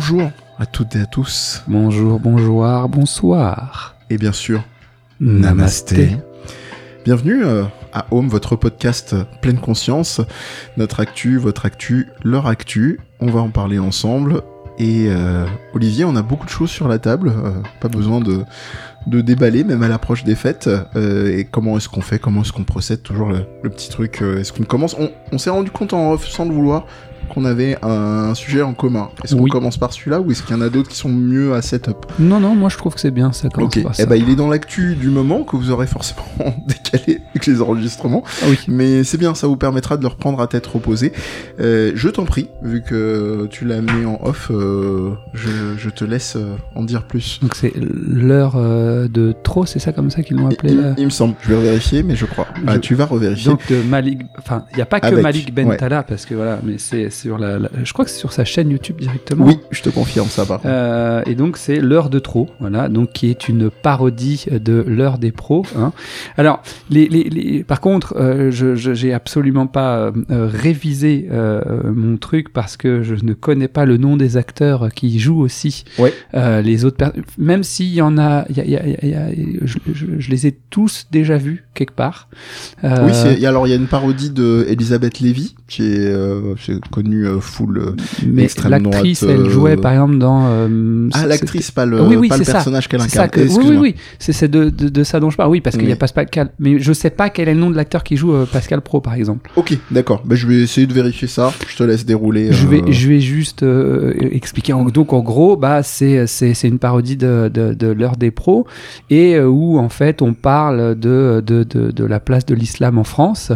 Bonjour à toutes et à tous. Bonjour, bonjour, bonsoir. Et bien sûr, Namasté. Bienvenue euh, à Home, votre podcast pleine conscience. Notre actu, votre actu, leur actu. On va en parler ensemble. Et euh, Olivier, on a beaucoup de choses sur la table. euh, pas besoin de, de déballer, même à l'approche des fêtes. Euh, et comment est-ce qu'on fait? Comment est-ce qu'on procède? Toujours le, le petit truc. est-ce qu'on commence? On, on s'est rendu compte en off, sans le vouloir, qu'on avait un, sujet en commun. Est-ce qu'on Oui. commence par celui-là ou est-ce qu'il y en a d'autres qui sont mieux à setup? Non, non, moi je trouve que c'est bien, ça commence Ok, par ça. eh ben, il est dans l'actu du moment que vous aurez forcément décalé avec les enregistrements. Ah oui. Mais c'est bien, ça vous permettra de le reprendre à tête reposée. Euh, je t'en prie, vu que tu l'as amené en off, euh, je, je te laisse euh, en dire plus. Donc c'est l'heure de trop, c'est ça comme ça qu'ils l'ont appelé Il, il me semble, je vais vérifier, mais je crois. Ah, tu vas revérifier. Donc de Malik, enfin il n'y a pas que Avec, Malik Bentala parce que voilà, mais c'est sur la, la- je crois que c'est sur sa chaîne YouTube directement. oui, je te confirme ça par. Euh, et donc c'est l'heure de trop, voilà, donc qui est une parodie de l'heure des pros. Hein. Alors, les, les, les- par contre, euh, je j'ai absolument pas euh, révisé mon truc parce que je ne connais pas le nom des acteurs qui jouent aussi Ouais. les autres. per- Même s'il y en a, il y a- il y a- il y a- je, je- je les ai tous déjà vus quelque part. Oui, alors il y a une parodie de Elisabeth Lévy, qui est, c'est euh, full. euh, mais extrême l'actrice, droite, elle euh, jouait par exemple dans. Ah, l'actrice, pas le, Oui, oui, pas le personnage qu'elle incarne. que- oui, oui, oui, c'est de, de, de ça dont je parle. Oui, parce qu'il y a Pascal, mais je sais pas quel est le nom de l'acteur qui joue Pascal Pro, par exemple. Ok, d'accord. Bah, je vais essayer de vérifier ça. Je te laisse dérouler. Je vais, je vais juste expliquer. Donc, en gros, bah, c'est, une parodie de, de, de l'heure des pros et où, en fait, on parle de, de, de, de la place de l'islam en France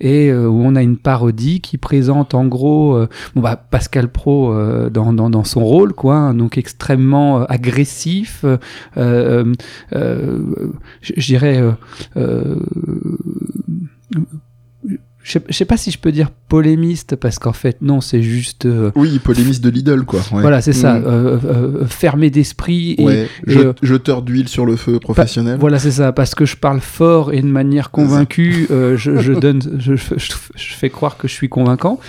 et où on a une parodie qui présente, en gros, euh, bah, Pascal Pro euh, dans, son rôle, quoi, hein, donc extrêmement euh, agressif, je dirais. je sais pas si je peux dire polémiste parce qu'en fait non c'est juste euh, Oui, polémiste de Lidl, quoi. Ouais. voilà c'est ça Mm. euh, euh, fermé d'esprit et Ouais, et, je- euh, jeteur d'huile sur le feu professionnel. voilà c'est ça parce que je parle fort et de manière convaincue euh, je, je donne je, je- je fais croire que je suis convaincant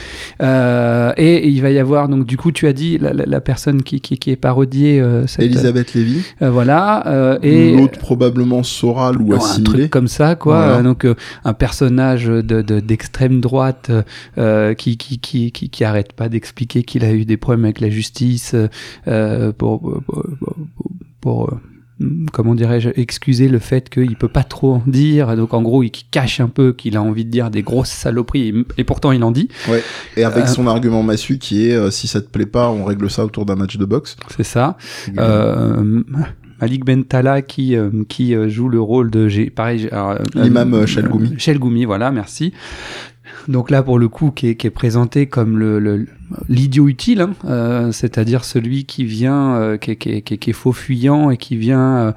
Euh, et, il va y avoir donc du coup tu as dit la, la- la personne qui, qui, qui est parodiée euh, cette- Elisabeth Lévy. euh, voilà euh, et L'autre probablement Soral ou Non, un assimilé. truc comme ça quoi. Euh, donc euh, un personnage de de- d'extrême droite euh, qui, qui qui qui qui arrête pas d'expliquer qu'il a eu des problèmes avec la justice euh, pour pour, pour- pour, euh, comment dirais-je excuser le fait qu'il peut pas trop en dire. Donc en gros il cache un peu qu'il a envie de dire des grosses saloperies et, et pourtant il en dit. Et avec Euh, son argument massu qui est euh, si ça te plaît pas, on règle ça autour d'un match de boxe. c'est ça. Euh, Malik Bentala qui euh, qui euh, joue le rôle de j'ai pareil euh, L'imam, euh, euh, Chalgoumi. Chalgoumi, voilà merci donc là pour le coup qui est, présenté comme le- l'idiot utile hein, euh, c'est-à-dire celui qui vient euh, qui, est, qui, qui qui est faux fuyant et qui vient euh,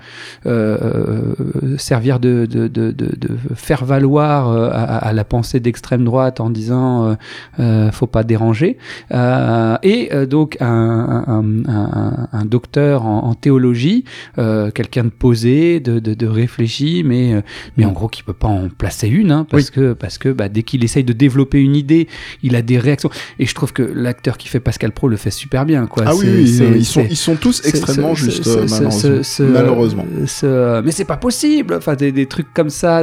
euh, servir de, de, de, de, de faire valoir euh, à, à la pensée d'extrême droite en disant euh, faut pas déranger euh, et euh, donc un, un, un, un docteur en, en théologie, euh, quelqu'un de posé, de, de, de réfléchi, mais, mais en gros qui peut pas en placer une, hein, parce que, parce que bah, dès qu'il essaye de développer une idée, il a des réactions. Et je trouve que l'acteur qui fait Pascal Pro le fait super bien. Quoi. Ah oui, ils, sont, ils sont tous extrêmement justes, malheureusement. malheureusement. ce- mais c'est pas possible. Enfin, des, des trucs comme ça.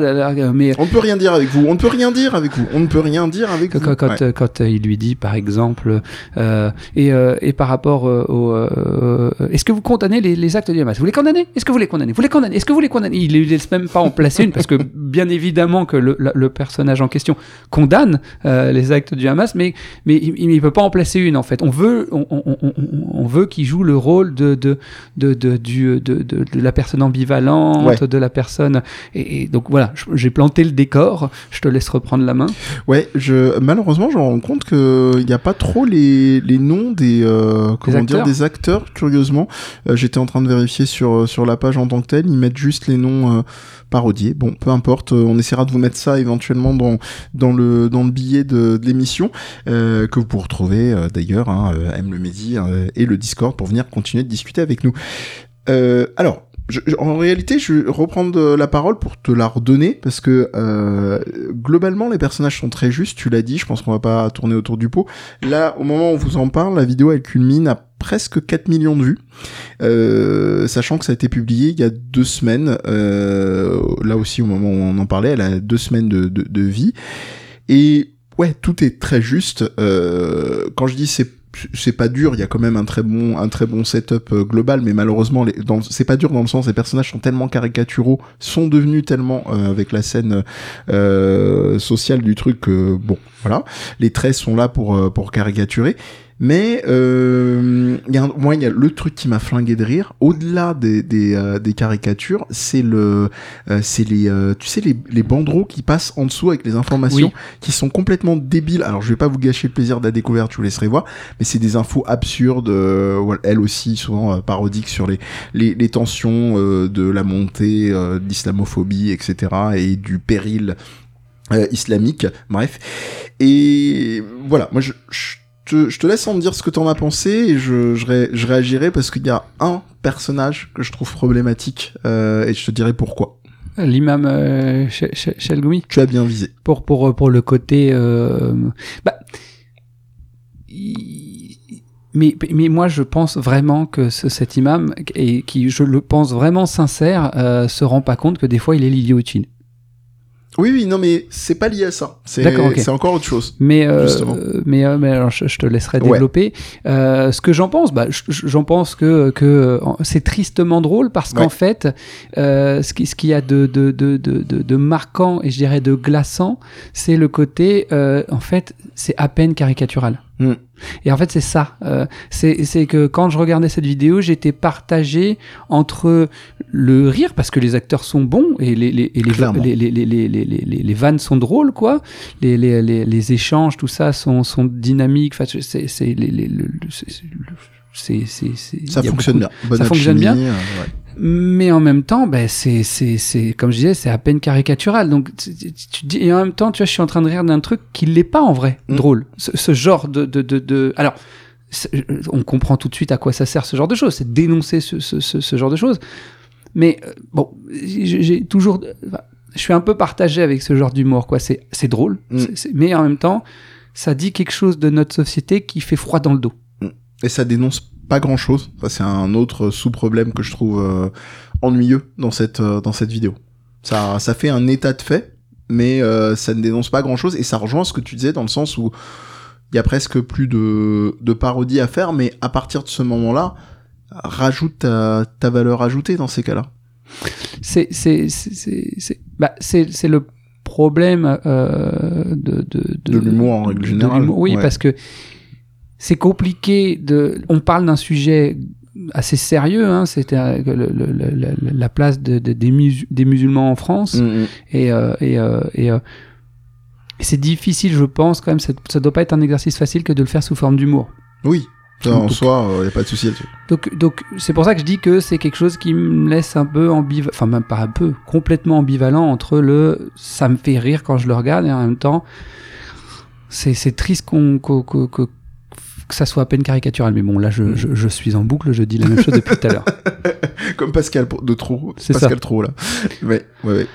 Mais On ne peut rien dire avec vous. On ne peut rien dire avec vous. On ne peut rien dire avec quand, vous. quand, Ouais. euh, quand, il lui dit par exemple euh, et, euh, et par rapport au euh, est-ce que vous condamnez les, les actes du Hamas vous les condamnez? Est-ce que vous les condamnez? Vous les condamnez? Est-ce que vous les condamnez? Il ne laisse même pas en placer une parce que bien évidemment que le, le personnage en question condamne les actes du Hamas mais mais il, il peut pas en placer une en fait on veut on, on, on, on- on veut qu'il joue le rôle de de de de, du, de, de, de la personne ambivalente Ouais. de la personne et, et donc voilà j'ai planté le décor je te laisse reprendre la main Ouais, je, malheureusement, je me rends compte qu'il n'y a pas trop les, les noms des, euh, comment dire, acteurs. des acteurs, curieusement. Euh, J'étais en train de vérifier sur, sur la page en tant que telle. Ils mettent juste les noms euh, parodiés. Bon, peu importe. euh, on essaiera de vous mettre ça éventuellement dans, dans, le, dans le billet de, l'émission, euh, que vous pourrez retrouver euh, d'ailleurs, hein, euh, M le Midi et le Discord pour venir continuer de discuter avec nous. Alors, en réalité, je vais reprendre la parole pour te la redonner parce que euh, globalement, les personnages sont très justes. Tu l'as dit. Je pense qu'on va pas tourner autour du pot. Là, au moment où on vous en parle, la vidéo elle culmine à presque 4 millions de vues, euh, sachant que ça a été publié il y a deux semaines. Euh, là aussi, au moment où on en parlait, elle a deux semaines de, de, de vie. Et ouais, tout est très juste. Euh, quand je dis c'est c'est pas dur, il y a quand même un très bon un très bon setup euh, global, mais malheureusement c'est pas dur dans le sens les personnages sont tellement caricaturaux, sont devenus tellement euh, avec la scène euh, sociale du truc que bon voilà, les traits sont là pour pour caricaturer. Mais euh, y a moi, il y a le truc qui m'a flingué de rire. Au-delà des, des, euh, des caricatures, c'est le, euh, c'est les, euh, tu sais, les, les banderoles qui passent en dessous avec les informations qui sont complètement débiles. Alors, je vais pas vous gâcher le plaisir de la découverte, je vous laisserai voir. Mais c'est des infos absurdes, elles aussi souvent parodiques sur les, les, les tensions de la montée d'islamophobie, etc. et du péril islamique. Bref. Et voilà, moi je, je je te laisse en me dire ce que t'en as pensé et je, je, réagirai parce qu'il y a un personnage que je trouve problématique euh, et je te dirai pourquoi. L'imam euh, Tu as bien visé. Pour, pour, pour le côté... Euh, bah, mais, mais moi, je pense vraiment que cet imam, et qui je le pense vraiment sincère, euh, se rend pas compte que des fois il est l'idiotie. Oui, oui, non, mais c'est pas lié à ça. C'est encore autre chose. Mais, euh, mais, euh, mais alors, je, te laisserai développer. Euh, ce que j'en pense, bah, j'en pense que, que c'est tristement drôle parce qu'en fait, euh, ce qu'il ce y a de, de, de, de, de marquant et je dirais de glaçant, c'est le côté, euh, en fait, c'est à peine caricatural. Hmm. Et en fait, c'est ça. Euh, c'est que quand je regardais cette vidéo, j'étais partagé entre le rire, parce que les acteurs sont bons et les, les, les, les vannes sont drôles, quoi. Les, échanges, tout ça, sont, dynamiques. Ça fonctionne bien. Ça fonctionne bien mais en même temps, ben c'est c'est c'est comme je disais, c'est à peine caricatural. Donc tu, dis et en même temps, tu vois, je suis en train de rire d'un truc qui l'est pas en vrai mm. drôle. Ce, ce, genre de de de, de... alors on comprend tout de suite à quoi ça sert ce genre de choses, c'est dénoncer ce, ce, ce, genre de choses. Mais euh, bon, j'ai toujours, je suis un peu partagé avec ce genre d'humour, quoi. C'est c'est drôle, mm. mais en même temps, ça dit quelque chose de notre société qui fait froid dans le dos. Mm. Et ça dénonce pas grand chose. c'est un autre sous-problème que je trouve euh, ennuyeux dans cette euh, dans cette vidéo. Ça ça fait un état de fait, mais euh, ça ne dénonce pas grand chose et ça rejoint ce que tu disais dans le sens où il y a presque plus de de parodie à faire, mais à partir de ce moment-là, rajoute ta, ta valeur ajoutée dans ces cas-là. C'est c'est c'est c'est bah c'est c'est le problème de de de, de l'humour en règle générale. Oui, parce que c'est compliqué de. On parle d'un sujet assez sérieux, hein, c'était euh, la place de, des, des, musulmans en France, mm, mm. et, euh, et, euh, et, c'est difficile, je pense, quand même, ça, ça doit pas être un exercice facile que de le faire sous forme d'humour. Oui, en soi, il n'y a pas de souci là-dessus. Donc, donc c'est pour ça que je dis que c'est quelque chose qui me laisse un peu ambivalent, enfin même pas un peu, complètement ambivalent entre le ça me fait rire quand je le regarde et en même temps c'est triste qu'on que ça soit à peine caricatural. Mais bon, là, je, je, je, suis en boucle, je dis la même chose depuis tout à l'heure. Comme Pascal de Trou. C'est Pascal Trou, là. Ouais, ouais, ouais.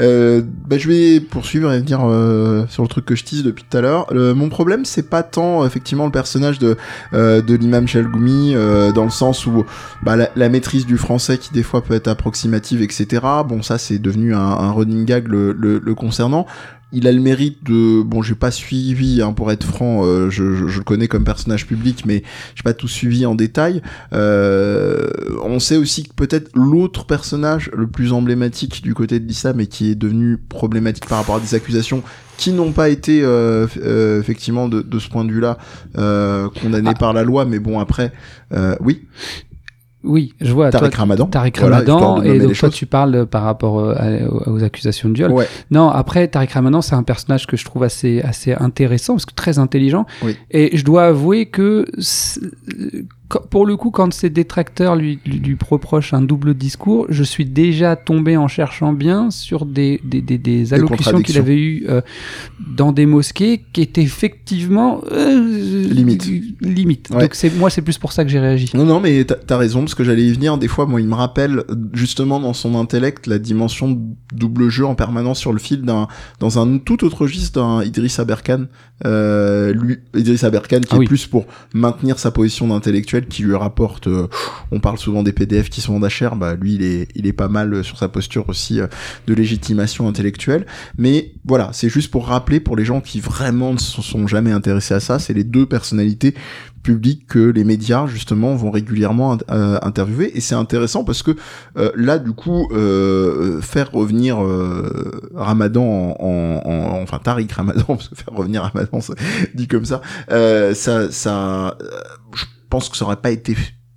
Euh, bah, je vais poursuivre et venir euh, sur le truc que je tease depuis tout à l'heure. mon problème, c'est pas tant effectivement le personnage de euh, de l'imam Chalgoumi euh, dans le sens où bah, la, la, maîtrise du français qui des fois peut être approximative, etc. Bon, ça c'est devenu un, un running gag le, le, le concernant il a le mérite de bon j'ai pas suivi hein, pour être franc euh, je, je, le connais comme personnage public mais j'ai pas tout suivi en détail euh, on sait aussi que peut-être l'autre personnage le plus emblématique du côté de l'islam et qui est devenu problématique par rapport à des accusations qui n'ont pas été euh, euh effectivement de, de, ce point de vue là euh, condamnés ah. par la loi mais bon après oui oui, je vois. Tariq Ramadan. Tariq Ramadan. et donc toi, tu parles par rapport euh, aux accusations de viol. Non, après, Tariq Ramadan, c'est un personnage que je trouve assez, assez intéressant, parce que très intelligent. Et je dois avouer que pour le coup, quand ses détracteurs lui, lui, lui, reprochent un double discours, je suis déjà tombé en cherchant bien sur des, des, des, des allocutions qu'il avait eues euh, dans des mosquées qui étaient effectivement euh, limite. limite. Ouais. Donc c'est moi, c'est plus pour ça que j'ai réagi. Non, non, mais t'as as raison parce que j'allais y venir. Des fois, moi, il me rappelle justement dans son intellect la dimension double jeu en permanence sur le fil d'un dans un tout autre registre d'un Idriss Aberkan. Euh, lui, Idriss Aberkan qui ah, est oui. plus pour maintenir sa position d'intellectuel qui lui rapporte, euh, on parle souvent des PDF qui sont en HR, bah lui il est, il est pas mal sur sa posture aussi euh, de légitimation intellectuelle. Mais voilà, c'est juste pour rappeler pour les gens qui vraiment ne se sont jamais intéressés à ça, c'est les deux personnalités public que les médias justement vont régulièrement euh, interviewer et c'est intéressant parce que euh, là du coup euh, faire revenir euh, Ramadan en, en, en, enfin Tariq Ramadan parce que faire revenir Ramadan dit comme ça euh, ça ça je pense que ça aurait pas été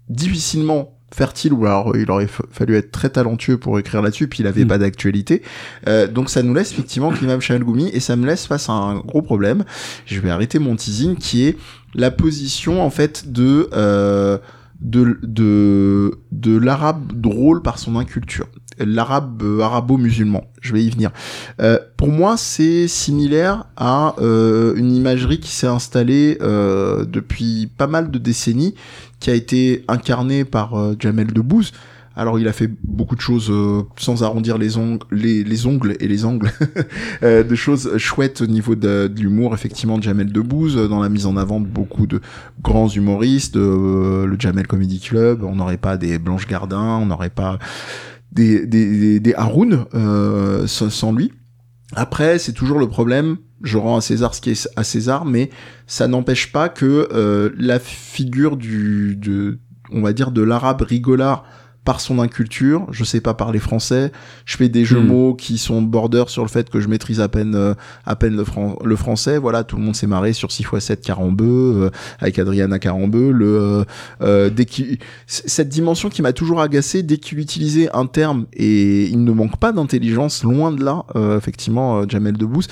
difficilement fertile ou alors il aurait fallu être très talentueux pour écrire là-dessus puis il avait mmh. pas d'actualité. Euh, donc ça nous laisse effectivement Klimam Chalgoumi et ça me laisse face à un gros problème. Je vais arrêter mon teasing qui est la position en fait de euh, de de de l'arabe drôle par son inculture l'arabe euh, arabo-musulman. Je vais y venir. Euh, pour moi c'est similaire à euh, une imagerie qui s'est installée depuis pas mal de décennies qui a été incarnée par Jamel Debbouze. Alors il a fait beaucoup de choses sans arrondir les ongles, les, les ongles et les angles, de choses chouettes au niveau de, l'humour effectivement Jamel Debbouze, dans la mise en avant de beaucoup de grands humoristes, le Jamel Comedy Club, on n'aurait pas des Blanche Gardin, on n'aurait pas des des, des, Haroun euh, sans lui. Après, c'est toujours le problème, je rends à César ce qui est à César, mais ça n'empêche pas que euh, la figure du, de, on va dire, de l'arabe rigolard par son inculture, je sais pas parler français, je fais des jeux mm. mots qui sont border sur le fait que je maîtrise à peine euh, à peine le, fran le, français, voilà, tout le monde s'est marré sur 6x7 Carambeu euh, avec Adriana Carambeu, le euh, euh dès cette dimension qui m'a toujours agacé dès qu'il utilisait un terme et il ne manque pas d'intelligence loin de là euh, effectivement Jamel Debbouze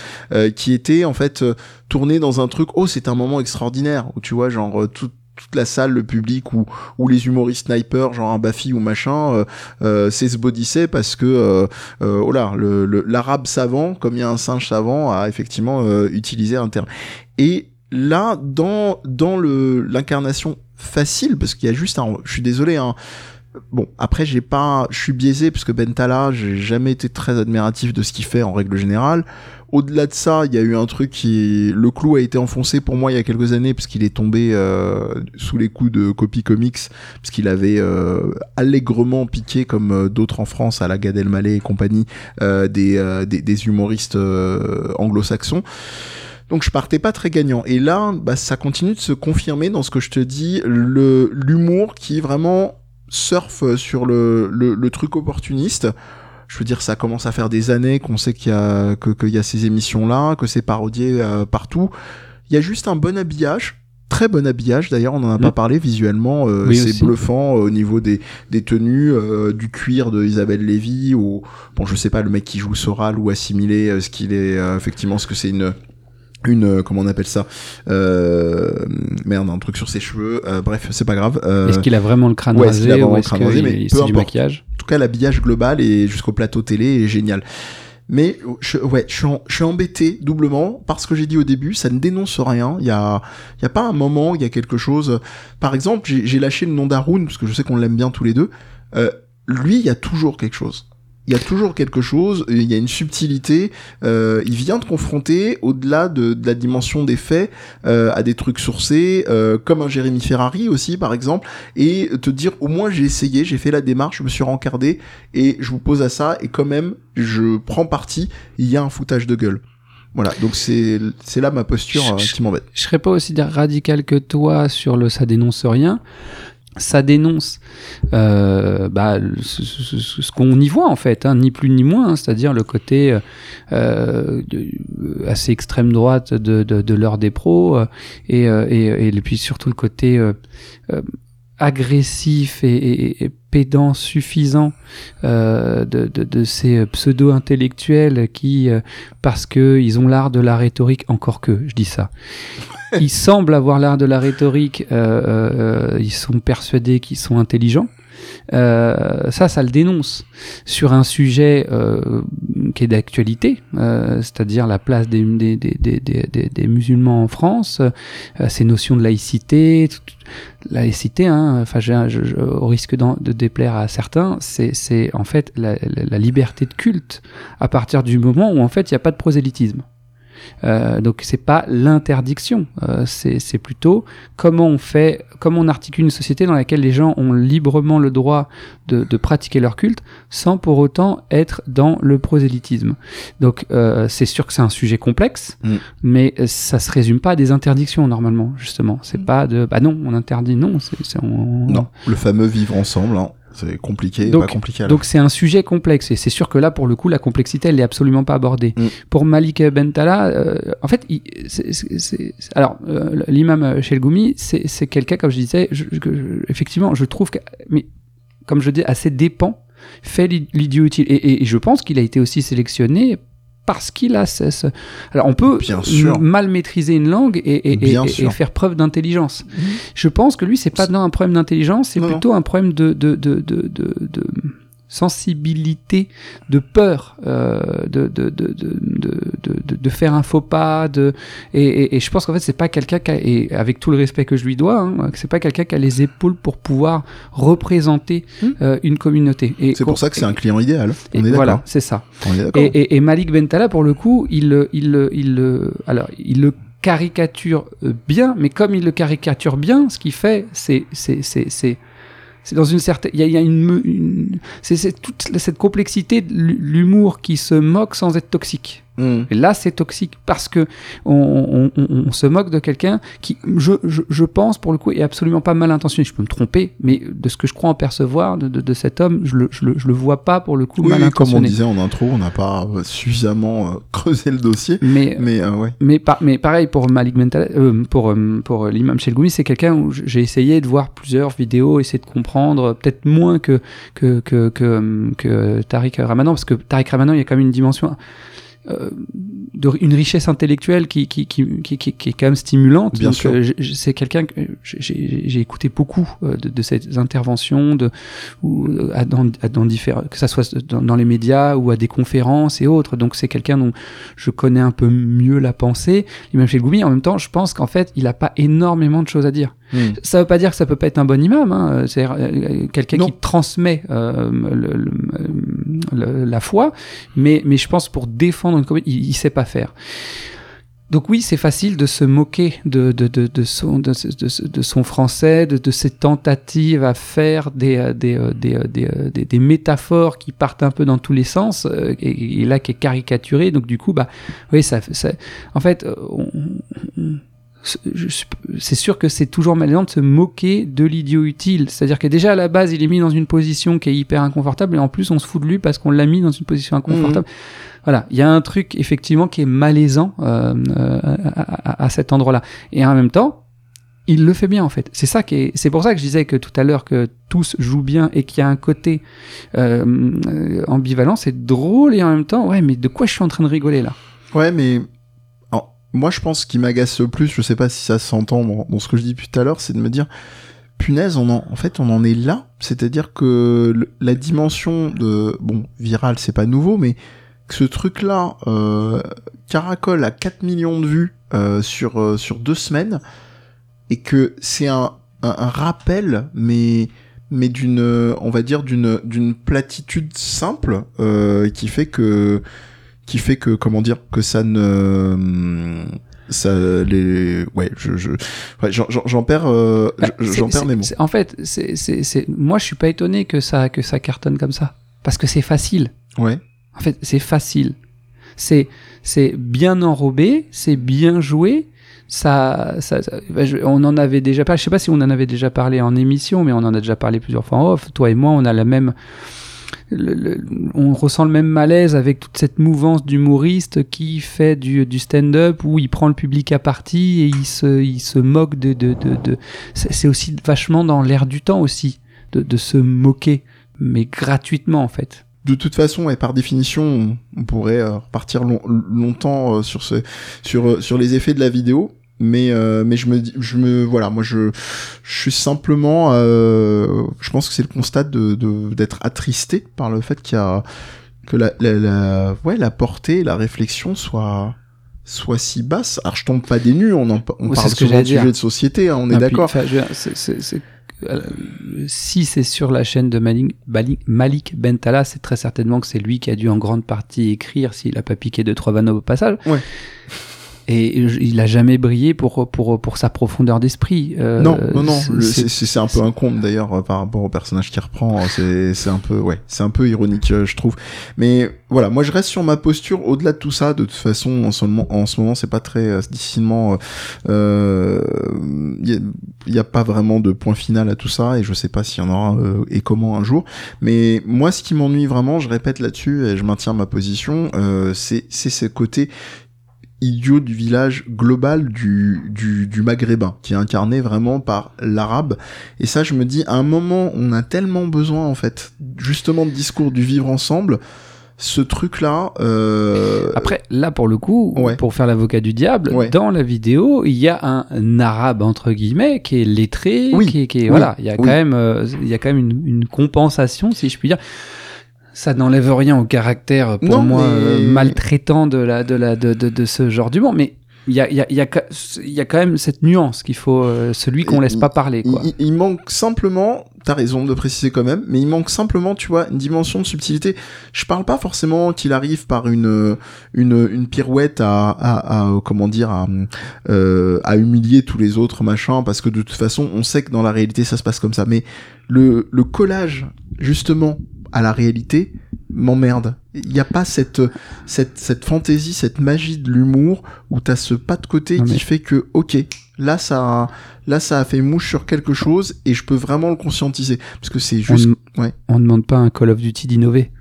qui était en fait tourné dans un truc oh c'est un moment extraordinaire où tu vois genre tout toute la salle, le public ou, ou les humoristes snipers, genre un Bafi ou machin, euh, euh, parce que euh, euh, oh là, l'arabe savant, comme il y a un singe savant, a effectivement utilisé un terme. Et là, dans dans l'incarnation facile, parce qu'il y a juste un, je suis désolé, hein, Bon, après j'ai pas, je suis biaisé parce que Bentala, j'ai jamais été très admiratif de ce qu'il fait en règle générale. Au-delà de ça, il y a eu un truc qui, le clou a été enfoncé pour moi il y a quelques années parce qu'il est tombé euh, sous les coups de Copy Comics parce qu'il avait euh, allègrement piqué comme euh, d'autres en France à la Gad Elmaleh et compagnie euh, des, euh, des, des humoristes anglo-saxons. Donc je partais pas très gagnant. Et là, bah, ça continue de se confirmer dans ce que je te dis, le l'humour qui vraiment surfe sur le, le, le truc opportuniste je veux dire, ça commence à faire des années qu'on sait qu'il y a que qu'il y a ces émissions là, que c'est parodié euh, partout. Il y a juste un bon habillage. Très bon habillage d'ailleurs, on en a mmh. pas parlé visuellement, euh, oui, c'est bluffant euh, au niveau des, des tenues, euh, du cuir de Isabelle Lévy ou bon je sais pas le mec qui joue Soral ou assimilé ce qu'il est effectivement ce que c'est une une euh, comment on appelle ça euh, merde un truc sur ses cheveux euh, bref c'est pas grave euh, est-ce qu'il a vraiment le crâne ouais, rasé est ou est-ce mais peu du maquillage? En tout cas l'habillage global et jusqu'au plateau télé est génial. Mais je, ouais je suis, en, je suis embêté doublement parce que j'ai dit au début ça ne dénonce rien. Il y a il y a pas un moment il y a quelque chose. Par exemple j'ai lâché le nom d'Arun parce que je sais qu'on l'aime bien tous les deux. Euh, lui il y a toujours quelque chose il y a toujours quelque chose, il y a une subtilité, euh, il vient te confronter au-delà de, de, la dimension des faits euh, à des trucs sourcés, euh, comme un Jérémy Ferrari aussi par exemple, et te dire au moins j'ai essayé, j'ai fait la démarche, je me suis rencardé et je vous pose à ça et quand même je prends parti, il y a un foutage de gueule. Voilà, donc c'est là ma posture je, qui m'embête. Je serais pas aussi radical que toi sur le ça dénonce rien ça dénonce euh, bah, ce, qu'on y voit en fait, hein, ni plus ni moins, hein, c'est-à-dire le côté euh, de, assez extrême droite de, de, de des pros euh, et, euh, puis surtout le côté euh, agressif et, pédant suffisant euh, de, ces pseudo-intellectuels qui, euh, parce que ils ont l'art de la rhétorique, encore que, je dis ça, ils semblent avoir l'art de la rhétorique, euh, ils sont persuadés qu'ils sont intelligents. Euh, ça, ça le dénonce sur un sujet euh, qui est d'actualité, euh, c'est-à-dire la place des, des, des, des, musulmans en France, ces notions de laïcité, laïcité, hein, enfin, je, au risque de déplaire à certains, c'est en fait la, la, la, liberté de culte à partir du moment où en fait il n'y a pas de prosélytisme. Euh, donc c'est pas l'interdiction, euh, c'est plutôt comment on fait, comment on articule une société dans laquelle les gens ont librement le droit de, de pratiquer leur culte sans pour autant être dans le prosélytisme. Donc euh, c'est sûr que c'est un sujet complexe, mm. mais ça se résume pas à des interdictions normalement justement. C'est mm. pas de bah non on interdit non. c'est on... Non, le fameux vivre ensemble. Hein. C'est compliqué, donc, pas compliqué. Donc c'est un sujet complexe et c'est sûr que là pour le coup la complexité elle n'est absolument pas abordée. Mm. Pour Malik Bentala, euh, en fait, il, c est, c est, alors euh, l'imam Shelgoumi, c'est quelqu'un comme je disais, je, je, effectivement, je trouve que, mais comme je dis, à ses dépens, fait l'idiot utile et, et, et je pense qu'il a été aussi sélectionné parce qu'il a ce, ce, Alors, on peut mal maîtriser une langue et, et, et faire preuve d'intelligence. Mmh. Je pense que lui, c'est pas dans un problème d'intelligence, c'est plutôt un problème de, de, de, de, de sensibilité, de peur euh, de, de, de, de, de, faire un faux pas. De, et, et, et je pense qu'en fait, c'est pas quelqu'un qui a, et avec tout le respect que je lui dois, hein, c'est pas quelqu'un qui a les épaules pour pouvoir représenter mmh. euh, une communauté. C'est pour ça que c'est un client idéal. On est voilà, c'est ça. Et, et, et, Malik Bentala, pour le coup, il, il, il, alors, il le caricature bien, mais comme il le caricature bien, ce qu'il fait, c'est, c'est, c'est c'est dans une certaine il y a, une c'est toute cette complexité de l'humour qui se moque sans être toxique Mmh. Et là, c'est toxique parce que on, on, on se moque de quelqu'un qui, je, je, je, pense, pour le coup, est absolument pas mal intentionné. Je peux me tromper, mais de ce que je crois en percevoir de, de, de cet homme, je le, je, le, je le vois pas pour le coup oui, mal intentionné. Comme on disait en intro, on n'a pas suffisamment euh, creusé le dossier. Mais, mais, euh, ouais. mais, par, mais pareil pour Malik Mental, euh, pour, pour l'imam Chelgoumi, c'est quelqu'un où j'ai essayé de voir plusieurs vidéos, essayer de comprendre, peut-être moins que, que, que, que, que Tariq Ramadan, parce que Tariq Ramadan, il y a quand même une dimension euh, de, une richesse intellectuelle qui, qui, qui, qui, qui, est quand même stimulante. Bien Donc, euh, c'est quelqu'un que j'ai écouté beaucoup euh, de, de ces interventions, de, ou, à, dans, à, dans différents, que ça soit dans, dans, les médias ou à des conférences et autres. Donc c'est quelqu'un dont je connais un peu mieux la pensée. L'imam Chelgoumi, en même temps, je pense qu'en fait, il n'a pas énormément de choses à dire. Mmh. Ça veut pas dire que ça peut pas être un bon imam. Hein. C'est euh, quelqu'un qui transmet euh, le, le, le, la foi, mais, mais je pense pour défendre une communauté, il, il sait pas faire. Donc oui, c'est facile de se moquer de, de, de, de son, de, son français, de, de ses tentatives à faire des, des, des, des, des, métaphores qui partent un peu dans tous les sens, et, et là qui est caricaturé. Donc du coup, bah oui, ça, ça en fait, on, on, c'est sûr que c'est toujours malaisant de se moquer de l'idiot utile. C'est-à-dire que déjà à la base, il est mis dans une position qui est hyper inconfortable et en plus on se fout de lui parce qu'on l'a mis dans une position inconfortable. Mmh. Voilà, il y a un truc effectivement qui est malaisant euh, euh, à, à, à, cet endroit-là. Et en même temps, il le fait bien en fait. C'est ça qui est. C'est pour ça que je disais que tout à l'heure que tous jouent bien et qu'il y a un côté euh, ambivalent. C'est drôle et en même temps, ouais, mais de quoi je suis en train de rigoler là? Ouais, mais moi, je pense qu'il m'agace le plus, je sais pas si ça s'entend dans, ce que je dis tout à l'heure, c'est de me dire, punaise, on en, en fait, on en est là. C'est-à-dire que la dimension de, bon, viral, c'est pas nouveau, mais que ce truc-là euh, caracole à 4 millions de vues euh, sur, euh, sur deux semaines, et que c'est un, un, rappel, mais mais d'une, on va dire, d'une d'une platitude simple, euh, qui fait que qui fait que comment dire que ça ne ça les ouais je je ouais, j'en perds euh, bah, j'en perds mes mots. en fait c'est c'est moi je suis pas étonné que ça que ça cartonne comme ça. Parce que c'est facile. Ouais. En fait c'est facile. C'est c'est bien enrobé c'est bien joué. Ça, ça, ça, bah, on en avait déjà parlé je sais pas si on en avait déjà parlé en émission mais on en a déjà parlé plusieurs fois en off. Toi et moi on a la même on ressent le même malaise avec toute cette mouvance d'humoriste qui fait du, du stand-up où il prend le public à partie et il se, moque de. de, de, de- C'est aussi vachement dans l'air du temps aussi de, se moquer, mais gratuitement en fait. de toute façon et par définition on, pourrait euh, repartir long- longtemps euh, sur ce sur euh, sur les effets de la vidéo mais euh, mais je me dis je me voilà moi je je suis simplement euh, je pense que c'est le constat de de- d'être attristé par le fait qu'il y a que la, la, la ouais la portée la réflexion soit soit si basse alors je tombe pas des nues on en on parle souvent de sujet de société hein, on est Non, puis, d'accord euh, si c'est sur la chaîne de Malik, Malik Bentala, c'est très certainement que c'est lui qui a dû en grande partie écrire s'il a pas piqué deux trois vannes au passage. Ouais. Et il a jamais brillé pour pour pour sa profondeur d'esprit. Euh, non, non, non, c'est- un peu un conte d'ailleurs euh, par rapport au personnage qu'il reprend. euh, C'est c'est un peu, ouais, c'est un peu ironique, euh, je trouve. Mais voilà, moi je reste sur ma posture. Au-delà de tout ça, de toute façon, en ce moment, en ce moment, c'est pas très euh, difficilement. euh, Il y, a, y a pas vraiment de point final à tout ça, et je sais pas s'il y en aura euh, et comment un jour. Mais moi, ce qui m'ennuie vraiment, je répète là-dessus et je maintiens ma position, euh, c'est c'est ce côté idiot du village global du, du, du maghrébin, qui est incarné vraiment par l'arabe. Et ça, je me dis, à un moment, on a tellement besoin, en fait, justement, de discours du vivre ensemble. Ce truc-là, euh... Après, là, pour le coup, Ouais. pour faire l'avocat du diable, Ouais. dans la vidéo, il y a un arabe, entre guillemets, qui est lettré, Oui. qui est, qui est- Oui. voilà, il y a quand même, euh, il y a quand même une, une compensation, si je puis dire. Ça n'enlève rien au caractère, pour Non, moi, mais- euh, maltraitant de, la, de, la, de, de, de ce genre d'humour, mais il y a, y, a, y, a, y a quand même cette nuance qu'il faut, euh, celui qu'on laisse pas parler, quoi. Il, il manque simplement, t'as raison de préciser quand même, mais il manque simplement, tu vois, une dimension de subtilité. Je parle pas forcément qu'il arrive par une une, une pirouette à, à, à, comment dire à, euh, à humilier tous les autres machin, parce que de toute façon, on sait que dans la réalité ça se passe comme ça. Mais le le collage justement à la réalité m'emmerde. Il n'y a pas cette, cette, cette fantaisie, cette magie de l'humour où t'as ce pas de côté Non, qui mais- fait que, ok, là ça, a- là ça a fait mouche sur quelque chose et je peux vraiment le conscientiser. Parce que c'est On juste, ne ouais. on ne demande pas à un Call of Duty d'innover.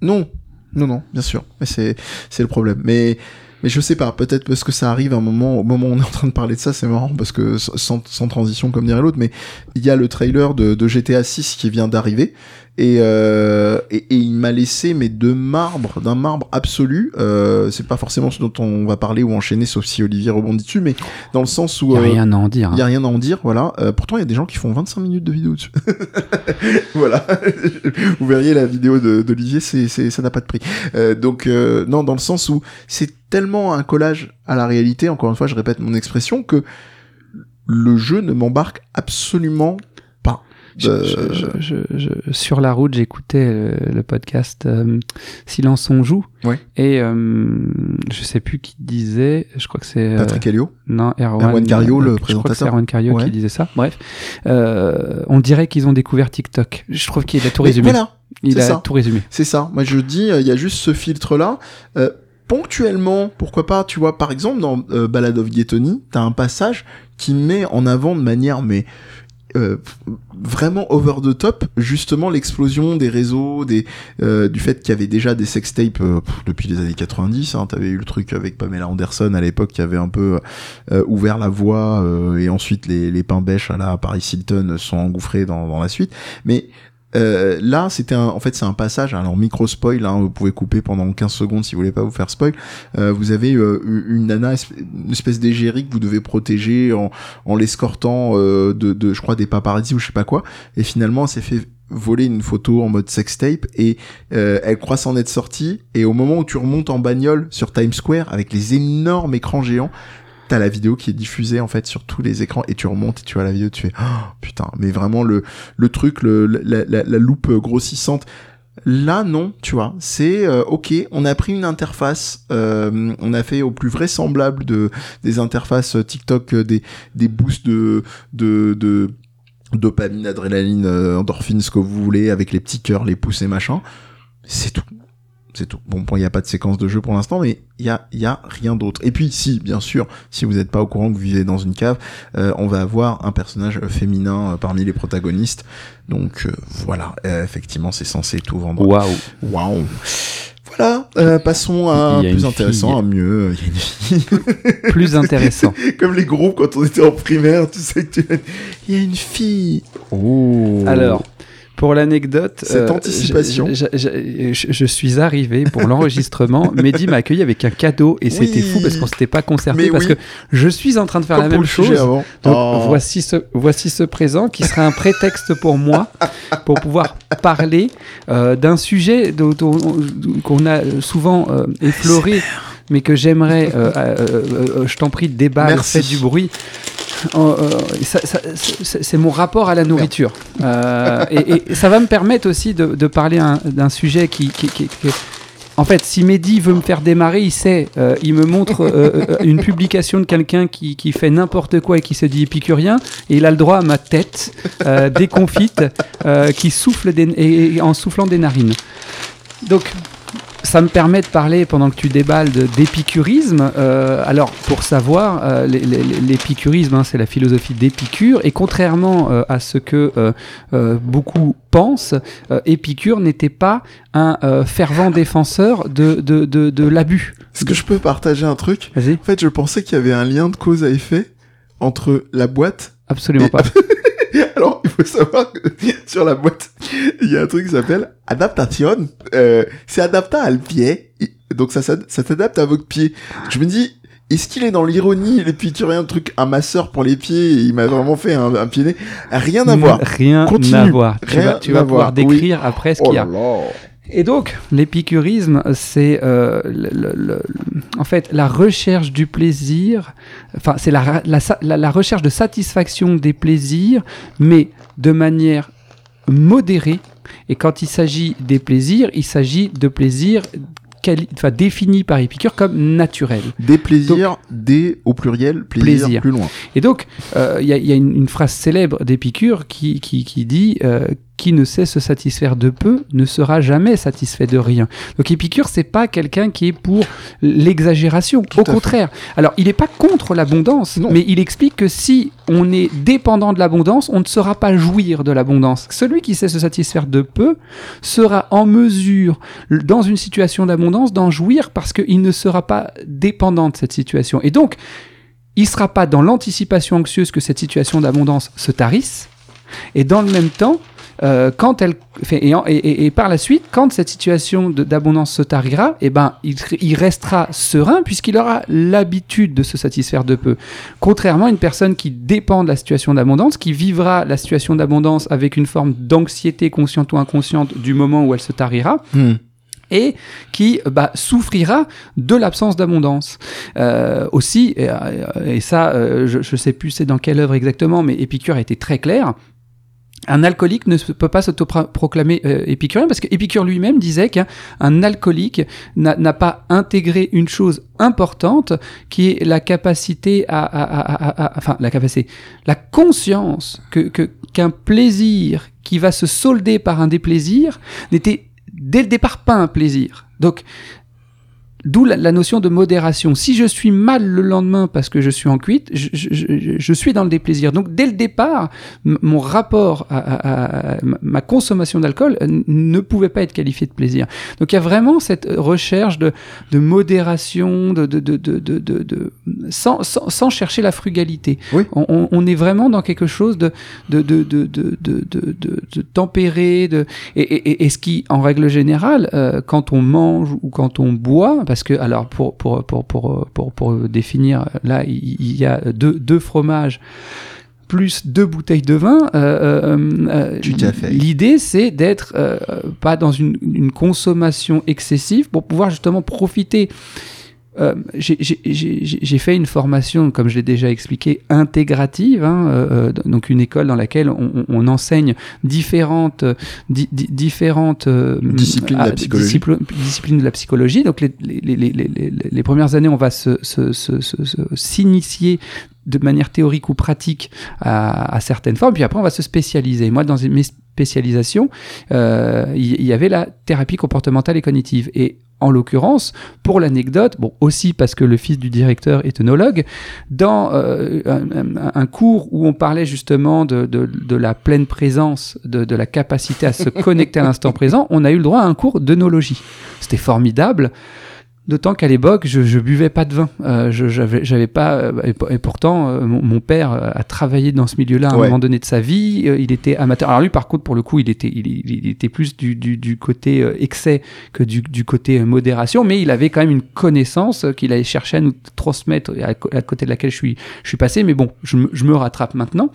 Non, non, non, bien sûr. Mais c'est, c'est le problème. Mais, mais je sais pas, peut-être parce que ça arrive à un moment, au moment où on est en train de parler de ça, c'est marrant parce que sans, sans transition comme dirait l'autre, mais il y a le trailer de, de GTA 6 qui vient d'arriver et, euh, et, et il m'a laissé mais de marbre, d'un marbre absolu. Euh, c'est pas forcément ce dont on va parler ou enchaîner, sauf si Olivier rebondit dessus, mais dans le sens où Il n'y a euh, rien à en dire. il y hein. a rien à en dire, voilà. Euh, pourtant, il y a des gens qui font 25 minutes de vidéo dessus. voilà. Vous verriez la vidéo d'Olivier, c'est, c'est, ça n'a pas de prix. Euh, donc, euh, non, dans le sens où c'est tellement un collage à la réalité, encore une fois, je répète mon expression, que le jeu ne m'embarque absolument pas. Je- Euh, je- je- sur la route, j'écoutais euh, le podcast euh, Silence on joue. Ouais. Et euh, je sais plus qui disait, je crois que c'est. euh, Patrick Helio. non, Erwan, Erwan Cario, le je crois que c'est présentateur. Erwan Cario Ouais. qui disait ça. Bref. Euh, on dirait qu'ils ont découvert TikTok. Je trouve qu'il a tout résumé. voilà, Il a ça. tout résumé. C'est ça. Moi, je dis, euh, il y a juste ce filtre-là. Euh, ponctuellement, pourquoi pas, tu vois, par exemple, dans euh, Ballad of Gay Tony, t'as un passage qui met en avant de manière, mais euh, vraiment over the top, justement l'explosion des réseaux, des euh, du fait qu'il y avait déjà des sextapes euh, depuis les années 90. Hein, T'avais eu le truc avec Pamela Anderson à l'époque qui avait un peu euh, ouvert la voie, euh, et ensuite les, les pains bêches à la Paris Hilton sont engouffrés dans, dans la suite. Mais euh, là, c'était en fait, c'est un passage. Alors micro spoil, hein, vous pouvez couper pendant 15 secondes si vous voulez pas vous faire spoil. Euh, vous avez euh, une nana, une espèce d'égérie que vous devez protéger en, en l'escortant euh, de, de, je crois, des paparazzi ou je sais pas quoi. Et finalement, elle s'est fait voler une photo en mode sextape et euh, elle croit s'en être sortie. Et au moment où tu remontes en bagnole sur Times Square avec les énormes écrans géants, t'as la vidéo qui est diffusée en fait sur tous les écrans et tu remontes et tu vois la vidéo, tu fais oh, putain, mais vraiment le le truc, le, la, loupe grossissante. Là, non, tu vois, c'est euh, ok. On a pris une interface, euh, on a fait au plus vraisemblable de des interfaces TikTok, euh, des des boosts de de, de dopamine, adrénaline, euh, endorphine, ce que vous voulez, avec les petits cœurs, les pouces et machin. C'est tout. C'est tout. Bon, il n'y a pas de séquence de jeu pour l'instant, mais il y a, y a rien d'autre. Et puis, si, bien sûr, si vous n'êtes pas au courant que vous vivez dans une cave, euh, on va avoir un personnage féminin euh, parmi les protagonistes. Donc, euh, voilà. effectivement, c'est censé tout vendre. Waouh. Waouh. Voilà, euh, passons à plus intéressant, à mieux. Il y a une fille. plus intéressant. Comme les groupes quand on était en primaire, tu sais que tu... Il y a une fille. Oh. Alors, pour l'anecdote, cette euh, anticipation. Je, suis arrivé pour l'enregistrement. Mehdi m'a accueilli avec un cadeau et c'était fou parce qu'on s'était pas concerté parce que je suis en train de faire la même chose. Donc oh. voici ce voici ce présent qui sera un prétexte pour moi pour pouvoir parler euh, d'un sujet qu'on a souvent euh, effleuré mais que j'aimerais, je t'en prie, débat, fait du bruit. Oh, euh, c'est mon rapport à la nourriture. Euh, et, ça va me permettre aussi de, parler d'un sujet qui, En fait, si Mehdi veut me faire démarrer, il sait, euh, il me montre une publication de quelqu'un qui, fait n'importe quoi et qui se dit épicurien, et il a le droit à ma tête déconfite qui souffle des, en soufflant des narines. Donc, ça me permet de parler pendant que tu déballes d'épicurisme. Euh, alors, pour savoir, euh, l'épicurisme, hein, c'est la philosophie d'Épicure, et contrairement euh, à ce que beaucoup pensent, Épicure n'était pas un fervent défenseur de, de, de, de l'abus. Est-ce que je peux partager un truc? En fait, je pensais qu'il y avait un lien de cause à effet entre la boîte. Absolument pas. Faut savoir que sur la boîte, il y a un truc qui s'appelle adaptation. Euh, c'est adapté à le pied. Donc, ça, ça, s'adapte à votre pied. Je me dis, est-ce qu'il est dans l'ironie, l'épicurien, un truc, un masseur pour les pieds, il m'a vraiment fait un, un pied Rien à voir. Rien à voir. Tu vas, tu vas pouvoir décrire après ce qu'il y a. Oh et donc, l'épicurisme, c'est euh, en fait la recherche du plaisir, enfin, c'est la, la, recherche de satisfaction des plaisirs, mais de manière modérée. Et quand il s'agit des plaisirs, il s'agit de plaisirs enfin, définis par Épicure comme naturels. Des plaisirs, des au pluriel, plaisir, plus loin. Et donc, euh, il y, a une, phrase célèbre d'Épicure qui, qui, qui, dit euh, qui ne sait se satisfaire de peu ne sera jamais satisfait de rien. Donc Épicure, c'est pas quelqu'un qui est pour l'exagération. Au contraire. Alors, il n'est pas contre l'abondance, mais il explique que si on est dépendant de l'abondance, on ne saura pas jouir de l'abondance. Celui qui sait se satisfaire de peu sera en mesure, dans une situation d'abondance, d'en jouir parce qu'il ne sera pas dépendant de cette situation. Et donc, il ne sera pas dans l'anticipation anxieuse que cette situation d'abondance se tarisse, et dans le même temps, euh, quand elle fait, et, et, par la suite, quand cette situation d'abondance se tarira, eh ben, il, il restera serein puisqu'il aura l'habitude de se satisfaire de peu. Contrairement à une personne qui dépend de la situation d'abondance, qui vivra la situation d'abondance avec une forme d'anxiété consciente ou inconsciente du moment où elle se tarira. Hmm. et qui bah, souffrira de l'absence d'abondance. Euh, aussi, et, et ça, euh, je ne sais plus c'est dans quelle œuvre exactement, mais Épicure a été très clair, un alcoolique ne peut pas s'autoproclamer euh, épicurien parce qu'Épicure lui-même disait qu'un alcoolique n'a pas intégré une chose importante qui est la capacité à, enfin la capacité, la conscience que qu'un plaisir qui va se solder par un déplaisir n'était dès le départ pas un plaisir. Donc D'où la, notion de modération. Si je suis mal le lendemain parce que je suis en cuite, je, suis dans le déplaisir. Donc dès le départ, mon rapport à, ma consommation d'alcool ne pouvait pas être qualifié de plaisir. Donc il y a vraiment cette recherche de, modération, de, de, de, sans, sans, chercher la frugalité. On, est vraiment dans quelque chose de, de, de, de, de, tempéré. De, et, et, ce qui, en règle générale, euh, quand on mange ou quand on boit, parce que, alors, pour, pour, pour, pour, pour, pour définir, là, il, y a deux, deux fromages plus deux bouteilles de vin. Euh, euh, euh L'idée, c'est d'être euh, pas dans une, une, consommation excessive pour pouvoir justement profiter euh, j'ai fait une formation, comme je l'ai déjà expliqué, intégrative, hein, euh, euh, donc une école dans laquelle on, on enseigne différentes, di, différentes disciplines, de la psychologie. disciplines de la psychologie. Donc les, les, les, les premières années, on va s'initier de manière théorique ou pratique à, à, certaines formes, puis après on va se spécialiser. Moi, dans mes spécialisation, euh, il y, avait la thérapie comportementale et cognitive. Et en l'occurrence, pour l'anecdote, bon aussi parce que le fils du directeur est œnologue, dans euh, un, cours où on parlait justement de, la pleine présence, de, de, la capacité à se connecter à l'instant présent, on a eu le droit à un cours d'œnologie. C'était formidable. D'autant qu'à l'époque, je, je buvais pas de vin. Euh, je j'avais, j'avais pas. Euh, et, pourtant, euh, mon, père a travaillé dans ce milieu-là à un moment donné de sa vie. il était amateur. Alors lui, par contre, pour le coup, il était, il, il était plus du, du, du côté excès que du, du, côté modération. Mais il avait quand même une connaissance qu'il allait chercher à nous transmettre, à, à, côté de laquelle je suis, je suis passé. Mais bon, je, je me rattrape maintenant.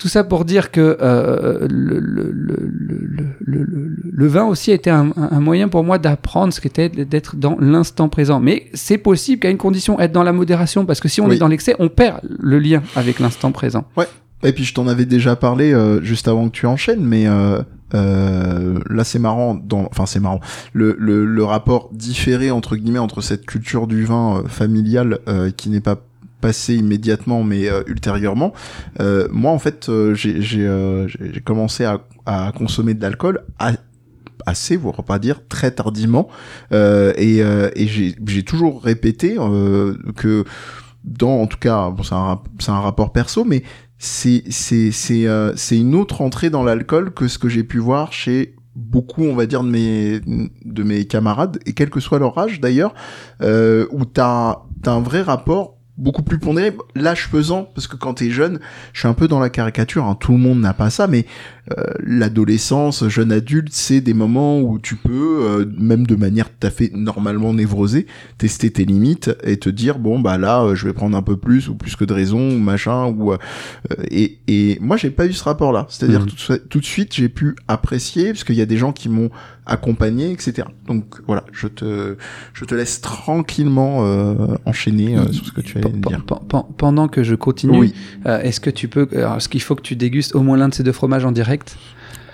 Tout ça pour dire que euh, le, le, le, le, vin aussi a été un, un moyen pour moi d'apprendre ce qu'était d'être dans l'instant présent. Mais c'est possible qu'à une condition, être dans la modération, parce que si on est dans l'excès, on perd le lien avec l'instant présent. Ouais. Et puis je t'en avais déjà parlé euh, juste avant que tu enchaînes, mais euh, euh, là c'est marrant, dans, enfin c'est marrant, le, le, le, rapport différé entre guillemets entre cette culture du vin familiale euh, qui n'est pas passé immédiatement, mais euh, ultérieurement. Euh, moi, en fait, euh, j'ai j'ai commencé à, à, consommer de l'alcool assez, voire pas dire très tardivement, et, et j'ai toujours répété que dans, en tout cas, bon, c'est un, un rapport perso, mais c'est c'est c'est c'est une autre entrée dans l'alcool que ce que j'ai pu voir chez beaucoup on va dire de mes de mes camarades et quel que soit leur âge d'ailleurs euh, où t'as as un vrai rapport beaucoup plus pondéré. L'âge pesant, parce que quand t'es jeune, je suis un peu dans la caricature, hein, tout le monde n'a pas ça, mais euh, l'adolescence, jeune adulte, c'est des moments où tu peux, euh, même de manière tout à fait normalement névrosée, tester tes limites et te dire bon bah là, euh, je vais prendre un peu plus ou plus que de raison ou machin ou et, et moi j'ai pas eu ce rapport-là. C'est-à-dire mmh. tout, de suite j'ai pu apprécier parce qu'il y a des gens qui m'ont accompagné, etc. Donc voilà, je te je te laisse tranquillement enchaîner sur ce que tu allais dire. Pendant que je continue, est-ce que tu peux, est-ce qu'il faut que tu dégustes au moins l'un de ces deux fromages en direct?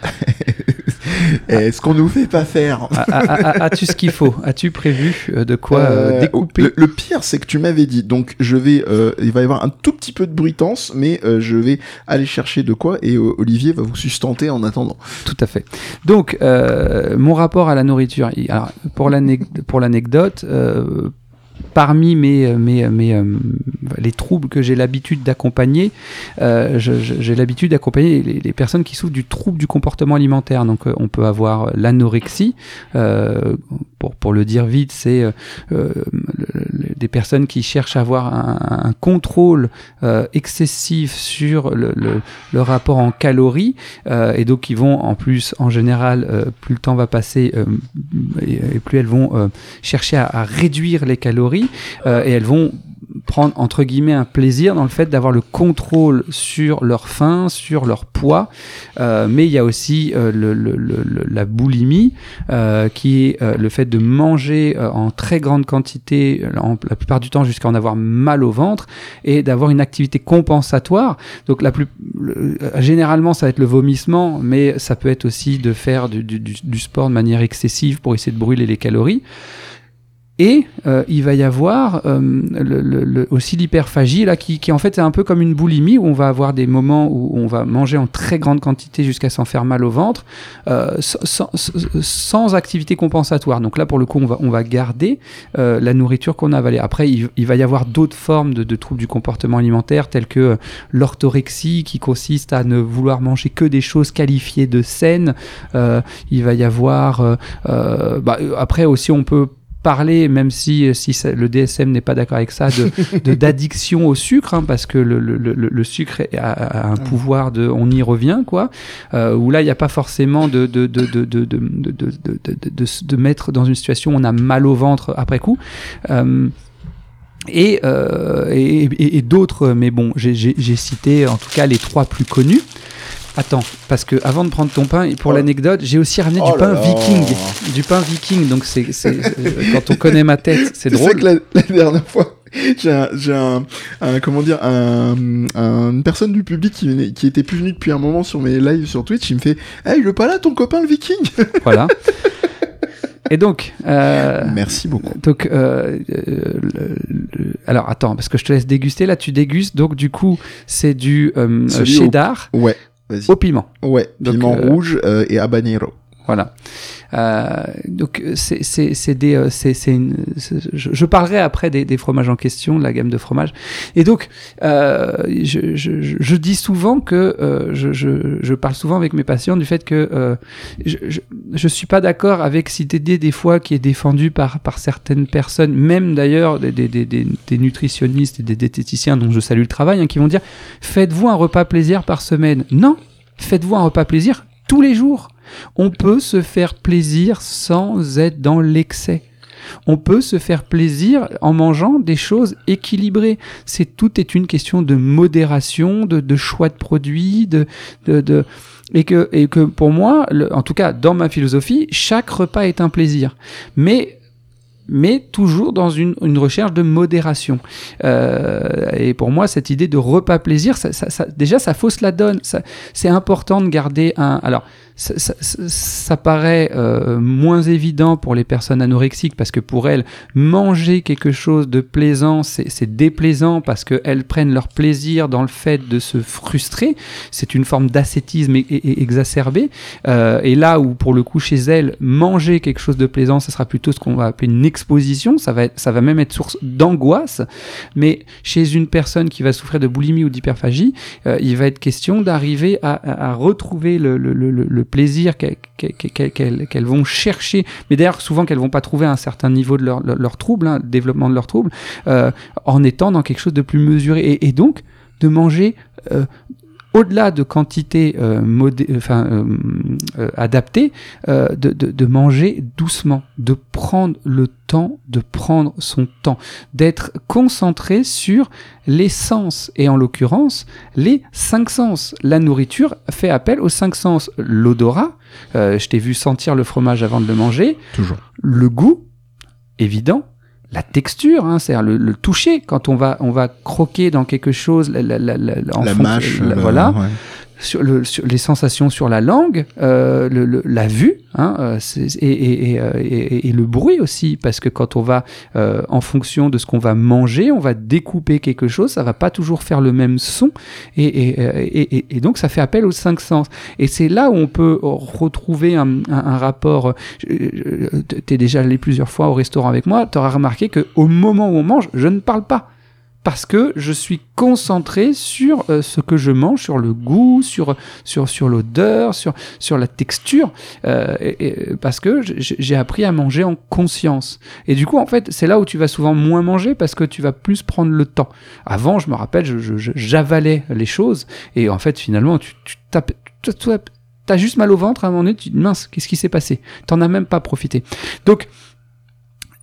Est-ce qu'on nous fait pas faire As-tu ce qu'il faut? As-tu prévu euh, de quoi euh, euh, découper? le, pire, c'est que tu m'avais dit, donc je vais, il va y avoir un tout petit peu de bruitance, mais je vais aller chercher de quoi et Olivier va vous sustenter en attendant. Tout à fait. Donc, mon rapport à la nourriture. Alors, pour l'anecdote, parmi mes, mes, mes, les troubles que j'ai l'habitude d'accompagner, j'ai l'habitude d'accompagner les, personnes qui souffrent du trouble du comportement alimentaire. Donc on peut avoir l'anorexie, pour, pour le dire vite, c'est des personnes qui cherchent à avoir un, contrôle excessif sur le, le, rapport en calories et donc qui vont en plus en général plus le temps va passer et, plus elles vont chercher à, réduire les calories euh, et elles vont prendre entre guillemets un plaisir dans le fait d'avoir le contrôle sur leur faim, sur leur poids, euh, mais il y a aussi euh, la boulimie qui est le fait de manger en très grande quantité, la plupart du temps jusqu'à en avoir mal au ventre et d'avoir une activité compensatoire. Donc la plus, généralement ça va être le vomissement, mais ça peut être aussi de faire du sport de manière excessive pour essayer de brûler les calories. Et euh, il va y avoir euh, le, le, aussi l'hyperphagie là qui, qui, en fait est un peu comme une boulimie où on va avoir des moments où on va manger en très grande quantité jusqu'à s'en faire mal au ventre euh, sans, sans, activité compensatoire. Donc là pour le coup on va, on va garder euh, la nourriture qu'on a avalée. Après il, va y avoir d'autres formes de, de, troubles du comportement alimentaire telles que l'orthorexie qui consiste à ne vouloir manger que des choses qualifiées de saines. Euh, il va y avoir bah, après aussi on peut parler, même si, si le DSM n'est pas d'accord avec ça, de d'addiction au sucre, hein, parce que le, le, le, sucre a, un ah. pouvoir de, on y revient, quoi. Euh, où là, il n'y a pas forcément de de, de, de, de, de, de, de, mettre dans une situation où on a mal au ventre après coup. Euh, et, euh, et, et, et d'autres, mais bon, j'ai cité en tout cas les trois plus connus. Attends, parce que avant de prendre ton pain, pour oh. l'anecdote, j'ai aussi ramené du oh pain viking. Du pain viking, donc c'est euh, quand on connaît ma tête, c'est drôle. Sais que la, dernière fois, j'ai un, un, comment dire un, une personne du public qui, qui était plus venue depuis un moment sur mes lives sur Twitch, il me fait "Hey, le pas là ton copain le viking." Voilà. Et donc. Euh, Merci beaucoup. Donc, euh, euh alors attends, parce que je te laisse déguster. Là, tu dégustes. Donc, du coup, c'est du cheddar. Ouais. Au piment. Ouais, Donc, piment euh, rouge euh, et habanero. Voilà. Euh, donc c'est des euh, c'est je, parlerai après des, des fromages en question, de la gamme de fromages. Et donc euh, je, je, dis souvent que euh, je, je parle souvent avec mes patients du fait que je, je suis pas d'accord avec idée des fois qui est défendue par par certaines personnes, même d'ailleurs des, des, des, des nutritionnistes et des diététiciens dont je salue le travail, hein, qui vont dire faites-vous un repas plaisir par semaine. Non, faites-vous un repas plaisir tous les jours. On peut se faire plaisir sans être dans l'excès. On peut se faire plaisir en mangeant des choses équilibrées. C'est tout est une question de modération, de, choix de produits, de, et que et que pour moi, en tout cas dans ma philosophie, chaque repas est un plaisir. Mais mais toujours dans une, recherche de modération. Euh, et pour moi, cette idée de repas plaisir, ça, déjà, ça fausse la donne. C'est important de garder un. Alors, ça, ça- ça- paraît euh, moins évident pour les personnes anorexiques parce que pour elles, manger quelque chose de plaisant, c'est déplaisant parce qu'elles prennent leur plaisir dans le fait de se frustrer. C'est une forme d'ascétisme exacerbé. Euh, et là où, pour le coup, chez elles, manger quelque chose de plaisant, ça sera plutôt ce qu'on va appeler une exposition. Ça va, être, ça va même être source d'angoisse. Mais chez une personne qui va souffrir de boulimie ou d'hyperphagie, euh, il va être question d'arriver à, à- à retrouver le, le- le- le plaisir qu'elles vont chercher, mais d'ailleurs souvent qu'elles vont pas trouver un certain niveau de leur, trouble, hein, développement de leur trouble, euh, en étant dans quelque chose de plus mesuré. Et, donc de manger euh, au-delà de quantité modé- enfin, euh, euh, adaptée, euh, de, de, de manger doucement, de prendre le temps, de prendre son temps, d'être concentré sur les sens, et en l'occurrence, les cinq sens. La nourriture fait appel aux cinq sens. L'odorat, euh, je t'ai vu sentir le fromage avant de le manger, Toujours. le goût, évident, la texture, hein, c'est-à-dire le, le toucher, quand on va, on va croquer dans quelque chose, la, la, la, la- en la fonction- mâche. voilà, ouais. Sur, le, sur les sensations sur la langue, euh, le, le- la vue, hein, euh, et, et, et, euh, et- et le bruit aussi, parce que quand on va, euh, en fonction de ce qu'on va manger, on va découper quelque chose, ça va pas toujours faire le même son, et, euh, donc ça fait appel aux cinq sens. Et c'est là où on peut retrouver un, un, un rapport. euh, Tu es déjà allé plusieurs fois au restaurant avec moi, tu auras remarqué que au moment où on mange, je ne parle pas parce que je suis concentré sur euh, ce que je mange, sur le goût, sur sur sur l'odeur, sur sur la texture, euh, et- parce que j'ai appris à manger en conscience. Et du coup, en fait, c'est là où tu vas souvent moins manger parce que tu vas plus prendre le temps. Avant, je me rappelle, j'avalais les choses et en fait, finalement, tu tu tapes. tu- tu- T'as juste mal au ventre à un moment donné, tu dis mince, qu'est-ce qui s'est passé? T'en as même pas profité. Donc,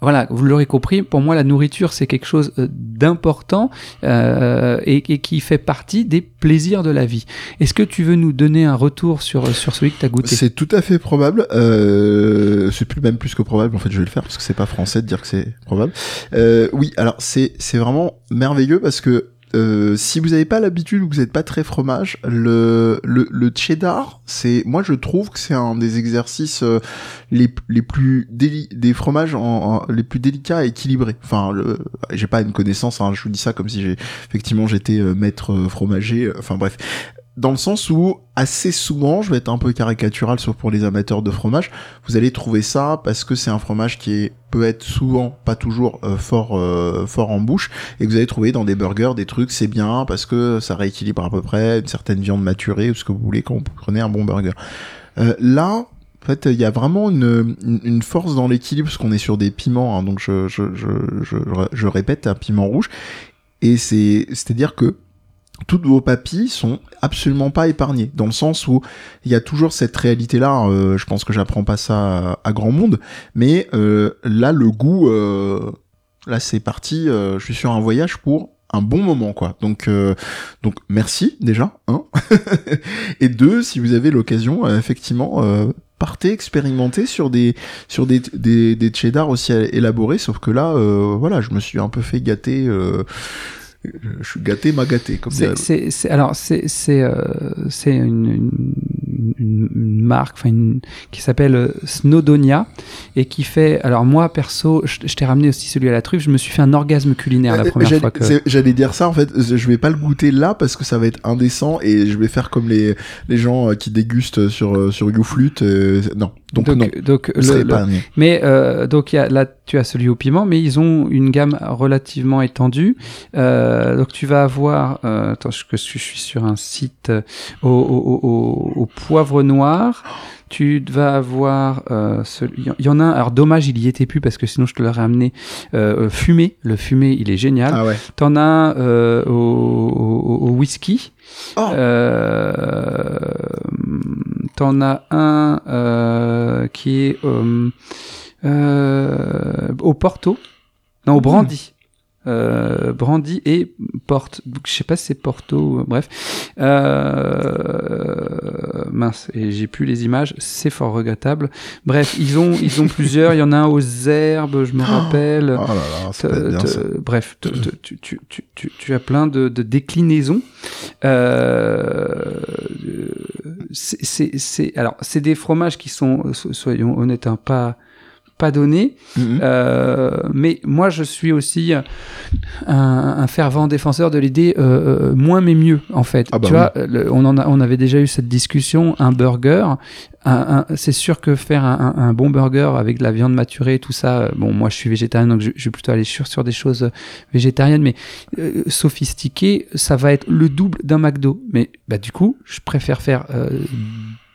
voilà, vous l'aurez compris, pour moi la nourriture c'est quelque chose euh, d'important euh, et, qui fait partie des plaisirs de la vie. Est-ce que tu veux nous donner un retour sur, sur celui que tu as goûté? C'est tout à fait probable. Euh, c'est plus même plus que probable. En fait, je vais le faire parce que c'est pas français de dire que c'est probable. Euh, oui, alors c'est vraiment merveilleux parce que euh, si vous n'avez pas l'habitude ou que vous n'êtes pas très fromage, le, le, le cheddar, c'est, moi je trouve que c'est un des exercices euh, les, les plus déli des fromages en, en- les plus délicats et équilibrés. Enfin, j'ai pas une connaissance, hein, je vous dis ça comme si j'ai effectivement j'étais euh, maître fromager. Enfin bref, dans le sens où assez souvent, je vais être un peu caricatural sauf pour les amateurs de fromage, vous allez trouver ça parce que c'est un fromage qui peut être souvent, pas toujours euh, fort euh, fort en bouche et que vous allez trouver dans des burgers des trucs c'est bien parce que ça rééquilibre à peu près une certaine viande maturée ou ce que vous voulez quand vous prenez un bon burger. Euh, là, en fait, il y a vraiment une, une, force dans l'équilibre parce qu'on est sur des piments, hein, donc je, je, je, je, je répète, un piment rouge. Et c'est, c'est-à-dire que toutes vos papilles sont absolument pas épargnées, dans le sens où il y a toujours cette réalité-là. euh, je pense que j'apprends pas ça à, grand monde, mais euh, là, le goût, euh, là, c'est parti. euh, je suis sur un voyage pour un bon moment, quoi. Donc, euh, donc merci déjà, hein. Et deux, si vous avez l'occasion, effectivement, partez expérimenter sur des sur des des, des aussi élaborés. Sauf que là, voilà, je me suis un peu fait gâter. Je suis gâté, m'a gâté, comme C'est- alors, c'est c'est, euh, c'est une, une une, marque, enfin une- qui s'appelle euh, Snowdonia et qui fait. Alors moi perso, je, je t'ai ramené aussi celui à la truffe. Je me suis fait un orgasme culinaire la Euh, première j'allais- fois que. J'allais dire ça en fait, je vais pas le goûter là parce que ça va être indécent et je vais faire comme les, les gens euh, qui dégustent sur, sur YouFlute. euh, non, donc, non, donc je le-. Mais euh, donc y a, là, tu as celui au piment, mais ils ont une gamme relativement étendue. Euh, donc tu vas avoir, euh, attends, je, suis sur un site euh, au, au, au, au poivre noir. Tu vas avoir, euh, il y en a un. Alors dommage, il y était plus parce que sinon je te l'aurais amené. Euh, fumé, le fumé, il est génial. Ah ouais. T'en as un euh, au, au, au whisky. Oh. T'en as un euh, qui est euh, euh, au Porto. Non, au Brandy. Euh, brandy et Porte. Donc, je sais pas si c'est Porto. Bref. Euh, mince, et j'ai plus les images. C'est fort regrettable. Bref, ils ont ils ont plusieurs. Il y en a un aux herbes, je me rappelle. Oh là là, ça Te- peut être bien te- ça. bref, tu, tu, tu, tu, tu as plein de, de déclinaisons. Euh, c'est- c'est c'est- alors, c'est des fromages qui sont, so- soyons honnêtes, hein, pas pas donnés. Mhm. Euh, mais moi, je suis aussi un, un fervent défenseur de l'idée euh, euh, moins mais mieux, en fait. Ah bah tu vois, le- on, en a, on avait déjà eu cette discussion. Un burger, c'est sûr que faire un, bon burger avec de la viande maturée, tout ça. Bon, moi, je suis végétarien, donc je, je vais plutôt aller sur, sur des choses végétariennes, mais euh, sophistiquées, ça va être le double d'un McDo. Mais bah, du coup, je préfère faire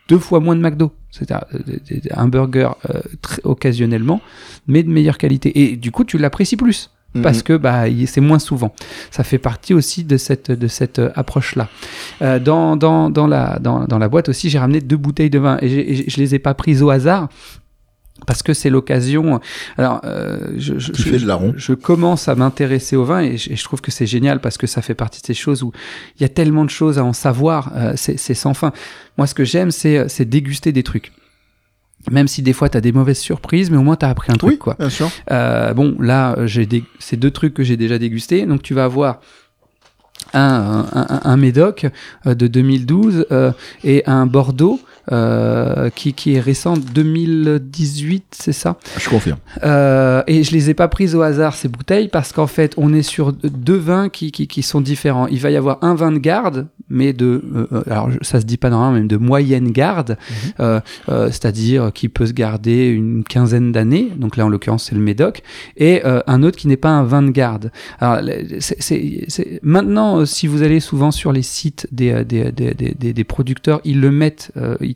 deux fois moins de McDo. C'est-à-dire euh, des- des- un burger euh, très occasionnellement, mais de meilleure qualité. Et du coup, tu l'apprécies plus Mhm. parce que bah c'est moins souvent. Ça fait partie aussi de cette de cette euh, approche là. dans, dans, dans la dans, dans la boîte aussi, j'ai ramené deux bouteilles de vin et, et je les ai pas prises au hasard. Parce que c'est l'occasion. Alors, euh, je, je, Tu je- je commence à m'intéresser au vin et je, et je trouve que c'est génial parce que ça fait partie de ces choses où il y a tellement de choses à en savoir. euh, c'est sans fin. Moi, ce que j'aime, c'est c'est déguster des trucs. Même si des fois tu as des mauvaises surprises, mais au moins tu as appris un truc. Oui, quoi. bien sûr. Euh, bon, là, euh, j'ai c'est deux trucs que j'ai déjà dégustés. Donc, tu vas avoir un, un, un- un Médoc euh, de 2012 euh, et un Bordeaux euh, qui, qui est récent, 2018, c'est ça? Je confirme. euh, et je les ai pas prises au hasard ces bouteilles parce qu'en fait on est sur deux vins qui, qui, qui sont différents. Il va y avoir un vin de garde, mais de euh, euh, alors ça se dit pas normalement, même de moyenne garde, euh, euh, c'est-à-dire qui peut se garder une quinzaine d'années. Donc là en l'occurrence c'est le Médoc et euh, un autre qui n'est pas un vin de garde. Alors c'est- maintenant si vous allez souvent sur les sites des des, des, des, producteurs, ils le mettent, euh, ils,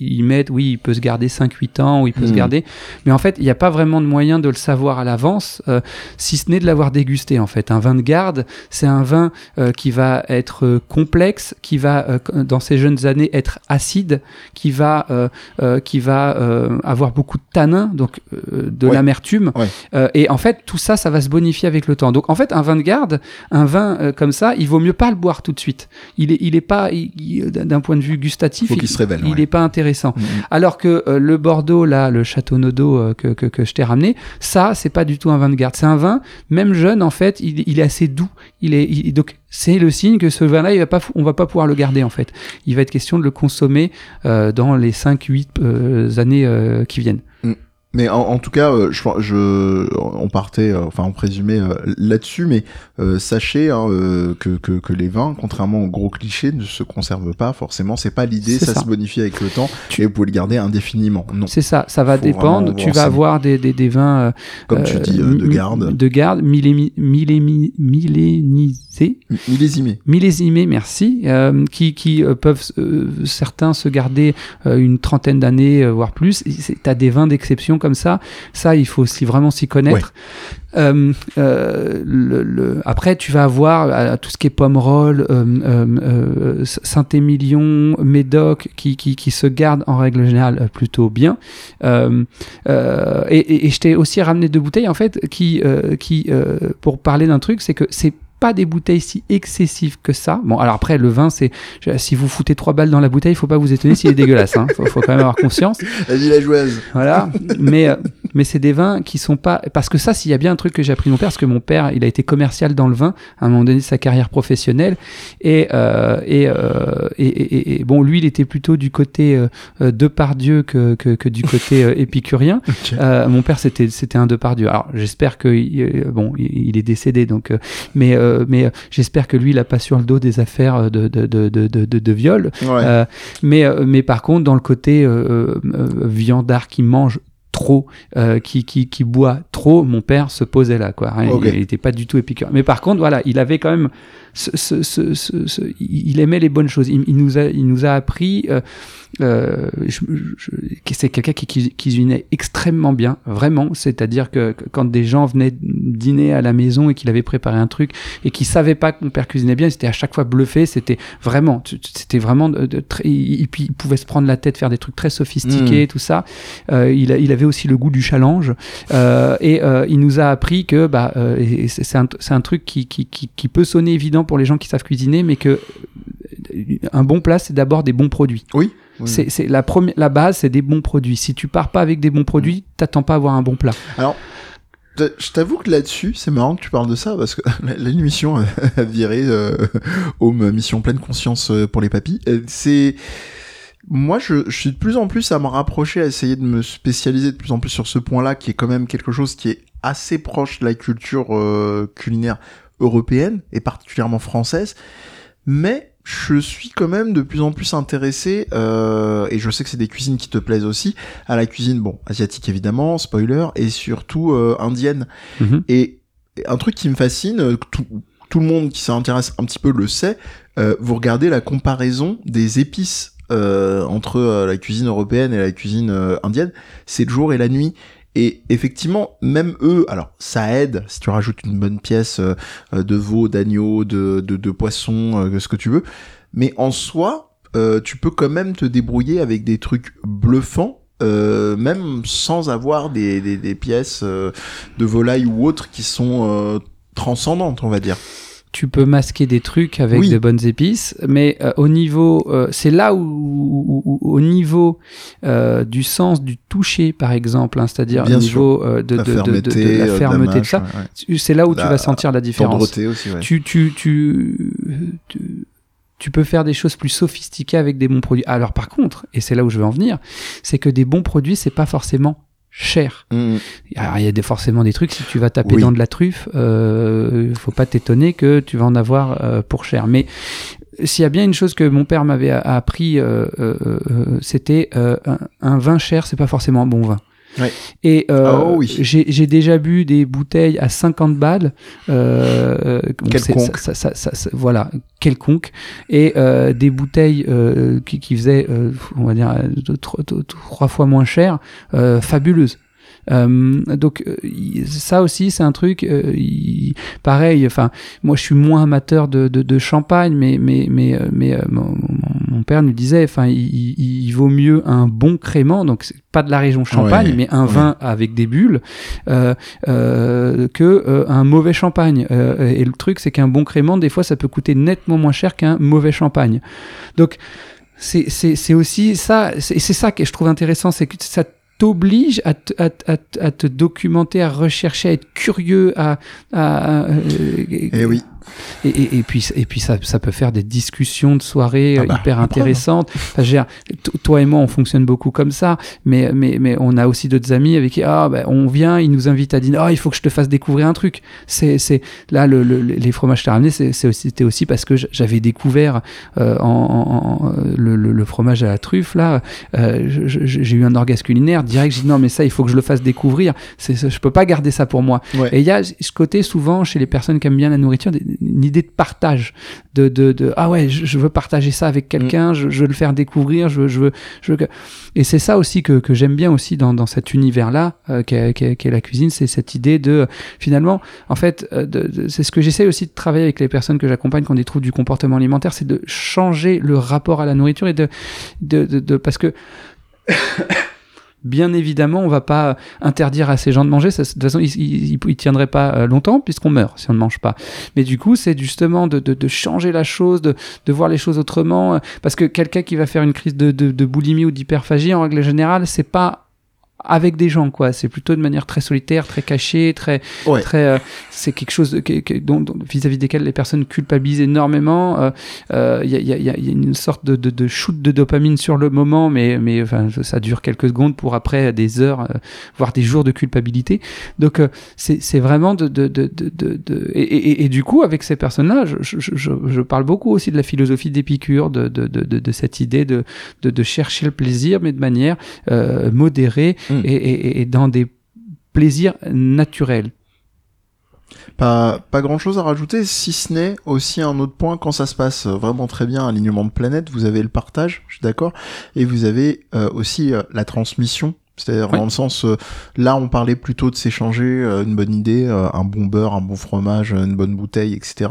ils mettent oui il peut se garder 5-8 ans ou il peut se Mhm. garder mais en fait, il n'y a pas vraiment de moyen de le savoir à l'avance, euh, si ce n'est de l'avoir dégusté. En fait, un vin de garde, c'est un vin euh, qui va être euh, complexe, qui va, euh, dans ses jeunes années, être acide, qui va, euh, euh, qui va avoir beaucoup de tanins, donc euh, de Ouais. l'amertume. Ouais. Et en fait, tout ça, ça va se bonifier avec le temps. Donc, en fait, un vin de garde, un vin comme ça, il vaut mieux pas le boire tout de suite. Il est, il est pas, il- il- d'un point de vue gustatif, Faut qu'il se révèle, il ouais. n'est pas intéressant. Mhm. Alors que euh, le Bordeaux, là, le Château Nodo euh, que, que, que je t'ai ramené, ça, c'est pas du tout un vin de garde. C'est un vin, même jeune, en fait, il, il est assez doux. Il est, il- donc, c'est le signe que ce vin-là, il va pas, on va pas pouvoir le garder, en fait. Il va être question de le consommer euh, dans les 5-8 années qui viennent. Mais en, en tout cas, euh, je, je, on partait, euh, enfin on présumait euh, là-dessus, mais euh, sachez hein, que, que, que les vins, contrairement aux gros clichés, ne se conservent pas forcément. C'est pas l'idée, ça, ça. se bonifie avec le temps et vous pouvez le garder indéfiniment. Non, C'est ça, ça va Faut dépendre. Tu vas ça. avoir des, des, des vins euh, comme tu dis, euh, de garde, de garde, millémi- millémi- millénisés. millésimé. millésimés, merci, euh, qui, qui euh, peuvent euh, certains se garder euh, une trentaine d'années, voire plus. Tu as des vins d'exception comme ça. Ça, il faut aussi vraiment s'y connaître. Euh, euh, le, le- Après, tu vas avoir euh, tout ce qui est Pomerol, euh, Saint-Émilion, Médoc, qui, qui, qui se gardent en règle générale plutôt bien. Et, et- et je t'ai aussi ramené deux bouteilles, en fait, qui, qui pour parler d'un truc, c'est que c'est pas des bouteilles si excessives que ça. Bon, alors après, le vin, c'est. Si vous foutez trois balles dans la bouteille, il faut pas vous étonner s'il est dégueulasse. Hein. Faut, faut quand même avoir conscience. La villageoise. Voilà. Mais, euh, mais c'est des vins qui sont pas parce que ça s'il y a bien un truc que j'ai appris de mon père parce que mon père il a été commercial dans le vin à un moment donné de sa carrière professionnelle et euh, et, euh, et, et, et, bon lui il était plutôt du côté euh, de Pardieu que, que, que du côté euh, épicurien Ok. euh, mon père c'était c'était un Depardieu. Alors j'espère que euh, bon il est décédé donc euh, mais euh, mais euh, j'espère que lui il a pas sur le dos des affaires de de de de de, de, de viol. Ouais. Euh, mais euh, mais par contre dans le côté euh, euh, viandard qui mange trop, euh, qui, qui, qui boit trop, mon père se posait là, quoi. hein. Il n'était pas du tout épicurien. Mais par contre, voilà, il avait quand même, ce, ce, ce, ce- ce- il aimait les bonnes choses. Il, il nous a, il nous a appris. Euh, euh, c'est quelqu'un qui, qui cuisinait extrêmement bien, vraiment. C'est-à-dire que, que quand des gens venaient dîner à la maison et qu'il avait préparé un truc et qu'il savait pas que mon père cuisinait bien, c'était à chaque fois bluffé. C'était vraiment, c'était vraiment de, de très, il pouvait se prendre la tête, faire des trucs très sophistiqués, tout ça. Euh, il, il avait aussi le goût du challenge euh, et euh, il nous a appris que bah, euh, c'est un, un truc qui, qui, qui, qui peut sonner évident pour les gens qui savent cuisiner, mais que euh, un bon plat, c'est d'abord des bons produits. Oui. oui. C'est la première, la base, c'est des bons produits. Si tu pars pas avec des bons produits, t'attends pas à avoir un bon plat. Alors, je t'avoue que là-dessus, c'est marrant que tu parles de ça parce que l'émission a viré euh, Home Mission Pleine Conscience euh, pour les papis. Euh, C'est moi, je, je suis de plus en plus à me rapprocher, à essayer de me spécialiser de plus en plus sur ce point-là, qui est quand même quelque chose qui est assez proche de la culture euh, culinaire européenne et particulièrement française. Mais je suis quand même de plus en plus intéressé, euh, et je sais que c'est des cuisines qui te plaisent aussi, à la cuisine, bon, asiatique évidemment, spoiler, et surtout euh, indienne. Mhm. Et un truc qui me fascine, tout, tout le monde qui s'intéresse un petit peu le sait, euh, vous regardez la comparaison des épices euh, entre euh, la cuisine européenne et la cuisine indienne, c'est le jour et la nuit. Et effectivement, même eux, alors ça aide si tu rajoutes une bonne pièce euh, euh, de veau, d'agneau, de, de, de poisson, euh, ce que tu veux. Mais en soi, tu peux quand même te débrouiller avec des trucs bluffants, même sans avoir des, des, pièces de volaille ou autres qui sont transcendantes, on va dire. Tu peux masquer des trucs avec Oui. de bonnes épices, mais euh, au niveau, euh, c'est là où, où- où- au niveau euh, du sens du toucher, par exemple, hein, c'est-à-dire au niveau euh, de, La de, de- de- fermeté, de la fermeté de mâche, ça, ouais, c'est là où tu vas sentir la différence. Tendreté aussi, ouais. Tu, tu, tu, tu, tu peux faire des choses plus sophistiquées avec des bons produits. Alors par contre, et c'est là où je veux en venir, c'est que des bons produits, c'est pas forcément cher. Mm, Alors, il y a des, forcément des trucs, si tu vas taper Oui. dans de la truffe, euh, faut pas t'étonner que tu vas en avoir euh, pour cher. Mais s'il y a bien une chose que mon père m'avait appris, euh, euh, euh, c'était euh, un, un vin cher, c'est pas forcément un bon vin. Et euh, Oh oui. j'ai j'ai déjà bu des bouteilles à 50 balles. Euh, c'est- Quelconque. ça- ça- ça- ça- voilà, quelconque. Et euh, des bouteilles euh, qui, qui faisaient, euh, on va dire, euh, deux, trois, deux, trois fois moins cher, euh, fabuleuses. Euh, donc euh, ça aussi c'est un truc euh, il- pareil enfin moi je suis moins amateur de, de, de champagne mais mais mais euh, mais euh, mon- mon père nous disait enfin il, il- il vaut mieux un bon crément donc c'est pas de la région champagne Ouais, mais un ouais. vin avec des bulles euh, euh, que euh, un mauvais champagne Euh, et le truc c'est qu'un bon crément des fois ça peut coûter nettement moins cher qu'un mauvais champagne donc c'est c'est c'est aussi ça c'est c'est ça que je trouve intéressant c'est que ça t'oblige à, te- à, à, te- à te documenter, à rechercher, à être curieux, à, à, euh, Et oui. Et, et, et puis, et puis ça, ça peut faire des discussions de soirée Ah euh, bah, hyper intéressantes. Enfin, je veux dire, t- toi et moi, on fonctionne beaucoup comme ça, mais, mais, mais on a aussi d'autres amis avec qui ah, ben, on vient, ils nous invitent à dîner, ah, il faut que je te fasse découvrir un truc. C'est, c'est, là, le, le- les fromages aussi, c'était aussi parce que j'avais découvert euh, en, en- en- le, le- fromage à la truffe, là, euh, j'ai eu un orgasme culinaire direct, j'ai dit non, mais ça, il faut que je le fasse découvrir. C'est, c'est- je peux pas garder ça pour moi. Ouais. Et il y a ce côté souvent chez les personnes qui aiment bien la nourriture, des- une idée de partage, de, de, de ah ouais, je, je veux partager ça avec quelqu'un, je, je veux le faire découvrir, je veux, je veux, je veux que... Et c'est ça aussi que, que j'aime bien aussi dans, dans cet univers-là, euh, qu'est qu'est- qu'est la cuisine, c'est cette idée de finalement, en fait, euh, de- de- c'est ce que j'essaie aussi de travailler avec les personnes que j'accompagne quand des troubles du comportement alimentaire, c'est de changer le rapport à la nourriture et de, de, de, de- parce que Bien évidemment, on va pas interdire à ces gens de manger. Ça, de toute façon, ils, ils, ils- tiendraient pas euh, longtemps puisqu'on meurt si on ne mange pas. Mais du coup, c'est justement de, de, de changer la chose, de, de voir les choses autrement. euh, Parce que quelqu'un qui va faire une crise de, de, de boulimie ou d'hyperphagie, en règle générale, c'est pas avec des gens, quoi. C'est plutôt de manière très solitaire, très cachée, très, Ouais. très. euh, c'est quelque chose de- que- que- dont- vis-à-vis desquels les personnes culpabilisent énormément. euh, euh, Il y, a, il y a- il y a- il une sorte de, de, de shoot de dopamine sur le moment, mais, mais enfin, ça dure quelques secondes pour après des heures, euh, voire des jours de culpabilité. Donc, euh, c'est c'est vraiment de. de, de, de, et, et, et du coup, avec ces personnes-là, je, je, je, je parle beaucoup aussi de la philosophie d'Épicure, de, de, de, de, de cette idée de, de, chercher le plaisir, mais de manière euh, modérée Mm. Et, et, et dans des plaisirs naturels. Pas, pas grand chose à rajouter, si ce n'est aussi un autre point, quand ça se passe vraiment très bien, alignement de planète, vous avez le partage, je suis d'accord, et vous avez euh, aussi euh, la transmission. C'est-à-dire Oui. dans le sens, euh, là on parlait plutôt de s'échanger euh, une bonne idée, euh, un bon beurre, un bon fromage, une bonne bouteille, etc.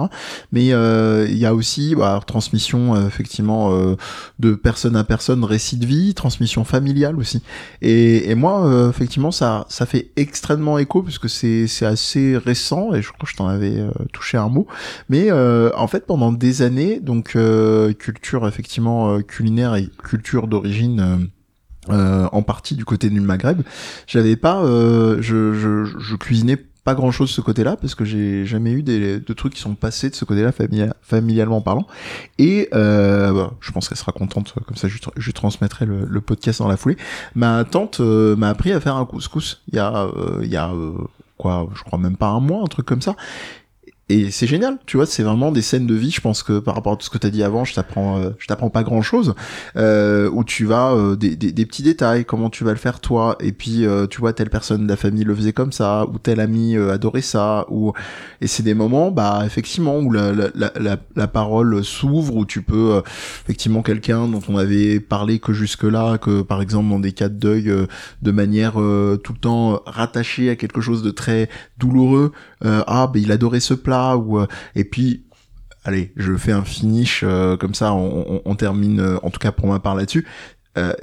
Mais euh, il y a aussi bah, transmission effectivement euh, de personne à personne, récit de vie, transmission familiale aussi. Et, et moi, euh, effectivement, ça, ça fait extrêmement écho puisque c'est, c'est assez récent et je crois que je t'en avais euh, touché un mot. Mais euh, en fait, pendant des années, donc euh, culture effectivement culinaire et culture d'origine. Euh, en partie du côté du Maghreb, j'avais pas, euh, je, je, je cuisinais pas grand chose de ce côté-là parce que j'ai jamais eu des de trucs qui sont passés de ce côté-là familia- familialement parlant. Et euh, bah, je pense qu'elle sera contente comme ça je, je transmettrai le, le podcast dans la foulée. Ma tante euh, m'a appris à faire un couscous il y a euh, il y a euh, quoi je crois même pas un mois un truc comme ça et c'est génial, tu vois, c'est vraiment des scènes de vie. Je pense que par rapport à tout ce que t'as dit avant, je t'apprends, euh, je t'apprends pas grand chose. Euh, où tu vas euh, des, des, petits détails, comment tu vas le faire toi, et puis tu vois telle personne de la famille le faisait comme ça, ou tel ami adorait ça, ou et c'est des moments, bah effectivement où la la la, parole s'ouvre, où tu peux effectivement quelqu'un dont on avait parlé que jusque là, que par exemple dans des cas de deuil, de manière tout le temps rattachée à quelque chose de très douloureux, ah ben il adorait ce plat ou euh, et puis allez je fais un finish euh, comme ça on, on, on termine euh, en tout cas pour ma part là-dessus.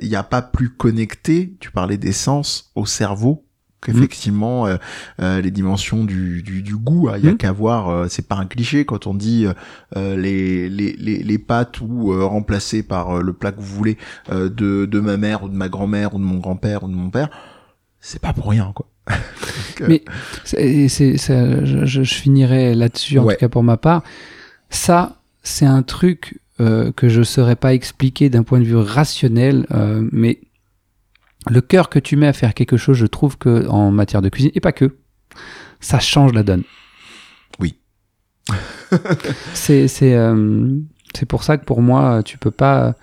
Il n'y a pas plus connecté tu parlais des sens au cerveau qu'effectivement euh, les dimensions du, du, du goût il y a Mm. qu'à voir c'est pas un cliché quand on dit les, les, les, les pâtes ou remplacées par le plat que vous voulez de, de ma mère ou de ma grand-mère ou de mon grand-père ou de mon père. C'est pas pour rien quoi Donc, Mais c'est, c'est- ça- je, je- je finirai là-dessus, en Ouais. tout cas pour ma part. Ça, c'est un truc euh, que je ne saurais pas expliquer d'un point de vue rationnel, euh, mais le cœur que tu mets à faire quelque chose, je trouve que en matière de cuisine, et pas que, ça change la donne. Oui. c'est, c'est, euh, c'est pour ça que pour moi, tu peux pas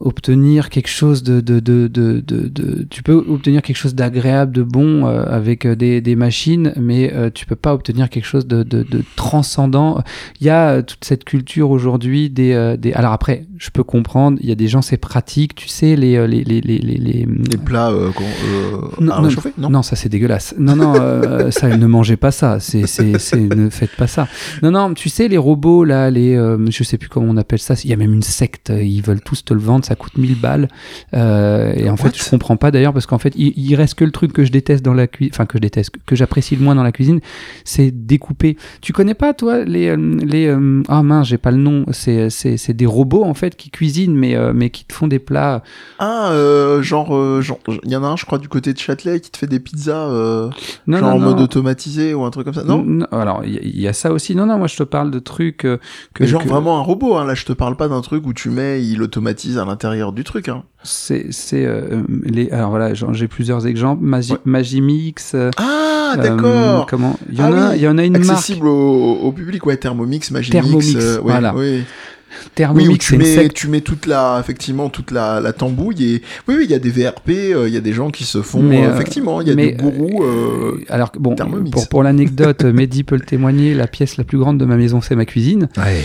obtenir quelque chose de, de, de, de, de, de- tu peux obtenir quelque chose d'agréable, de bon euh, avec euh, des, des machines, mais euh, tu peux pas obtenir quelque chose de, de, de transcendant. Il y a euh, toute cette culture aujourd'hui des, euh, des. Alors après, je peux comprendre. Il y a des gens c'est pratique, tu sais les euh, les les les les, les- les plats euh, euh, Non, à non, non, non, ça c'est dégueulasse. Non, non, euh, ça ne mangez pas ça. C'est, c'est, c'est, ne faites pas ça. Non, non, tu sais les robots là, les, euh, je sais plus comment on appelle ça. Il y a même une secte. Ils veulent tous te le vendre. Ça coûte 1000 balles. Euh, et en What? fait, je comprends pas d'ailleurs parce qu'en fait, il, il reste que le truc que je déteste dans la cuisine, enfin que je déteste, que, j'apprécie le moins dans la cuisine, c'est découper. Tu connais pas toi les, euh, les, euh, ah mince, j'ai pas le nom. C'est, c'est, c'est des robots en fait qui cuisinent, mais, euh, mais qui te font des plats. Ah, euh, genre, euh, genre, il y en a un, je crois, du côté de Châtelet qui te fait des pizzas, euh, Non, genre non, en mode automatisé ou un truc comme ça. Non, alors il y, a- il y a ça aussi. Non, non, moi je te parle de trucs euh, que, mais genre que- vraiment un robot. Hein. Là, je te parle pas d'un truc où tu mets, il automatise à l'intérieur du truc. Hein. c'est c'est euh, les alors voilà j'ai plusieurs exemples Magi, Ouais. Magimix euh, Ah, euh, d'accord. comment? Il y en Ah a oui, il y en a une marque Accessible au, au public, ouais. Thermomix, Magimix. Thermomix, euh, ouais, voilà. Oui. Thermomix Oui, tu mets, secte tu mets toute la, effectivement, toute la, la tambouille et oui, oui, il y a des VRP, euh, il y a des gens qui se font, Mais, euh, euh, effectivement, il y a mais, des gourous. alors bon Thermomix. pour pour l'anecdote Mehdi peut le témoigner la pièce la plus grande de ma maison c'est ma cuisine Ouais.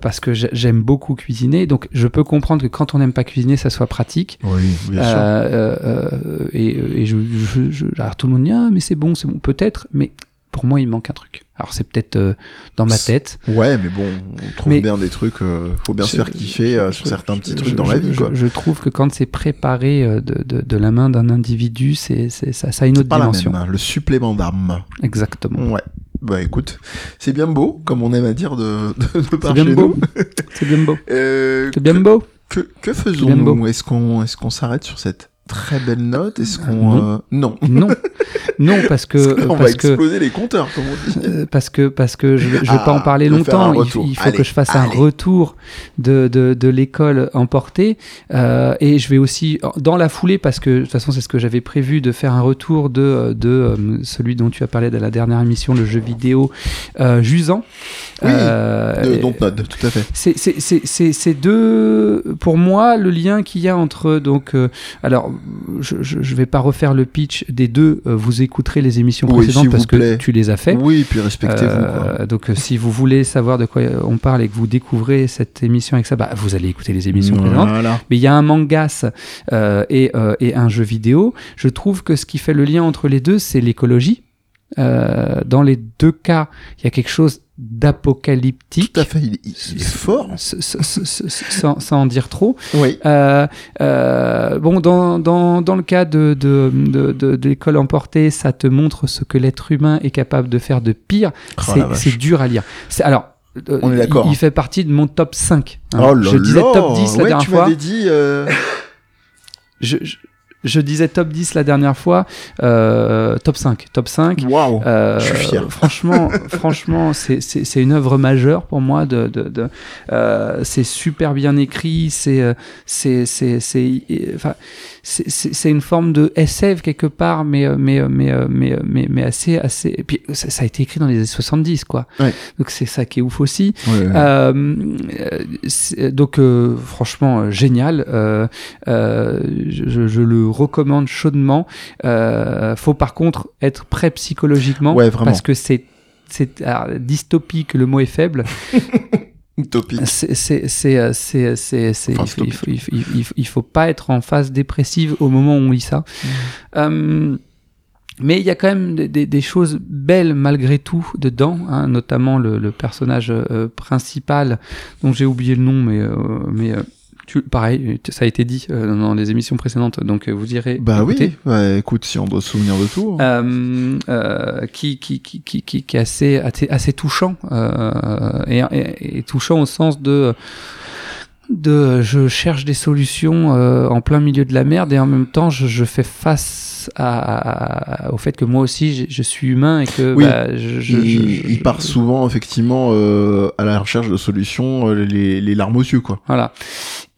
parce que j'ai- j'aime beaucoup cuisiner donc je peux comprendre que quand on n'aime pas cuisiner ça soit pratique Oui, bien sûr. Et, et je, je- je- alors tout le monde dit ah mais c'est bon c'est bon peut-être mais pour moi il manque un truc alors c'est peut-être euh, dans ma tête Ouais, mais bon, on trouve Mais- bien des trucs, euh, faut bien se Je- faire kiffer euh, je- sur certains petits trucs dans la vie, je- quoi. Je, trouve que quand c'est préparé euh, de, de, de la main d'un individu, c'est, ça, ça a une autre Pas la dimension. même, hein, le supplément d'âme. Exactement. Ouais. Bah écoute, c'est bien beau, comme on aime à dire de, de, de par chez beau. nous. C'est bien beau. C'est bien beau. que, que faisons-nous? Est-ce qu'on est-ce qu'on s'arrête sur cette très belle note. Est-ce qu'on Non. euh, non Non, non, parce que on va parce que exploser les compteurs, comme on dit. Euh, parce que parce que je je vais Ah, pas en parler de faire longtemps. Il, il faut Allez, que je fasse allez. un retour de de, de l'école emportée euh, et je vais aussi dans la foulée parce que de toute façon c'est ce que j'avais prévu de faire un retour de de euh, celui dont tu as parlé de la dernière émission, le jeu vidéo euh, Jusant. Oui, Euh, De Dontnod, tout à fait. c'est- c'est- c'est c'est- deux pour moi le lien qu'il y a entre donc alors je, je vais pas refaire le pitch des deux euh, vous écouterez les émissions Oui, précédentes parce que plaît. tu les as fait Oui, puis respectez-vous. euh, donc euh, si vous voulez savoir de quoi on parle et que vous découvrez cette émission avec ça, bah, vous allez écouter les émissions précédentes. Voilà. Mais il y a un mangas euh, et, euh, et un jeu vidéo. Je trouve que ce qui fait le lien entre les deux, c'est l'écologie. Euh, dans les deux cas, il y a quelque chose d'apocalyptique. Tout à fait, il, il- il est fort. Sans, sans en dire trop. Oui. Euh, euh, bon, dans, dans, dans le cas de, de, de, de, de l'école emportée, ça te montre ce que l'être humain est capable de faire de pire. Oh, C'est- la dur à lire. C'est- Alors, euh, On est d'accord, Il, hein. fait partie de mon top 5. hein. Oh là je disais top 10 la ouais, dernière tu fois. dit. euh, Je, je, je disais top 10 la dernière fois. Euh, top 5. Top 5. Waouh. Euh, Je suis fier. Franchement, franchement, c'est c'est c'est une œuvre majeure pour moi. De, de, de euh, c'est super bien écrit. C'est euh, c'est c'est c'est enfin c'est c'est c'est une forme de SF quelque part, mais euh, mais mais mais mais mais assez assez. Et puis ça, ça a été écrit dans les années 70 quoi. Ouais. Donc c'est ça qui est ouf aussi. Ouais, ouais. Euh, donc euh, franchement génial. Euh, euh, je, je le recommande chaudement. Euh, faut par contre être prêt psychologiquement Ouais, vraiment. parce que c'est dystopique. Le mot est faible. Utopique. C'est c'est c'est c'est c'est c'est- Enfin, il, faut, pas être en phase dépressive au moment où on lit ça. Euh, mais il y a quand même des, des- des choses belles malgré tout dedans, hein, notamment le, le personnage euh, principal dont j'ai oublié le nom, mais euh, mais euh, tu, pareil, ça a été dit euh, dans les émissions précédentes, donc euh, vous irez. Bah écouter. oui, bah, écoute, si on doit se souvenir de tout. hein. Euh, euh, qui, qui, qui, qui, qui, qui est assez, assez, touchant euh, et, et- et touchant au sens de de je cherche des solutions euh, en plein milieu de la merde et en même temps je, je fais face à, à- au fait que moi aussi je, je suis humain et que Oui. bah, je, je, il, je- je- il part souvent effectivement euh, à la recherche de solutions, euh, les, les larmes aux yeux quoi. voilà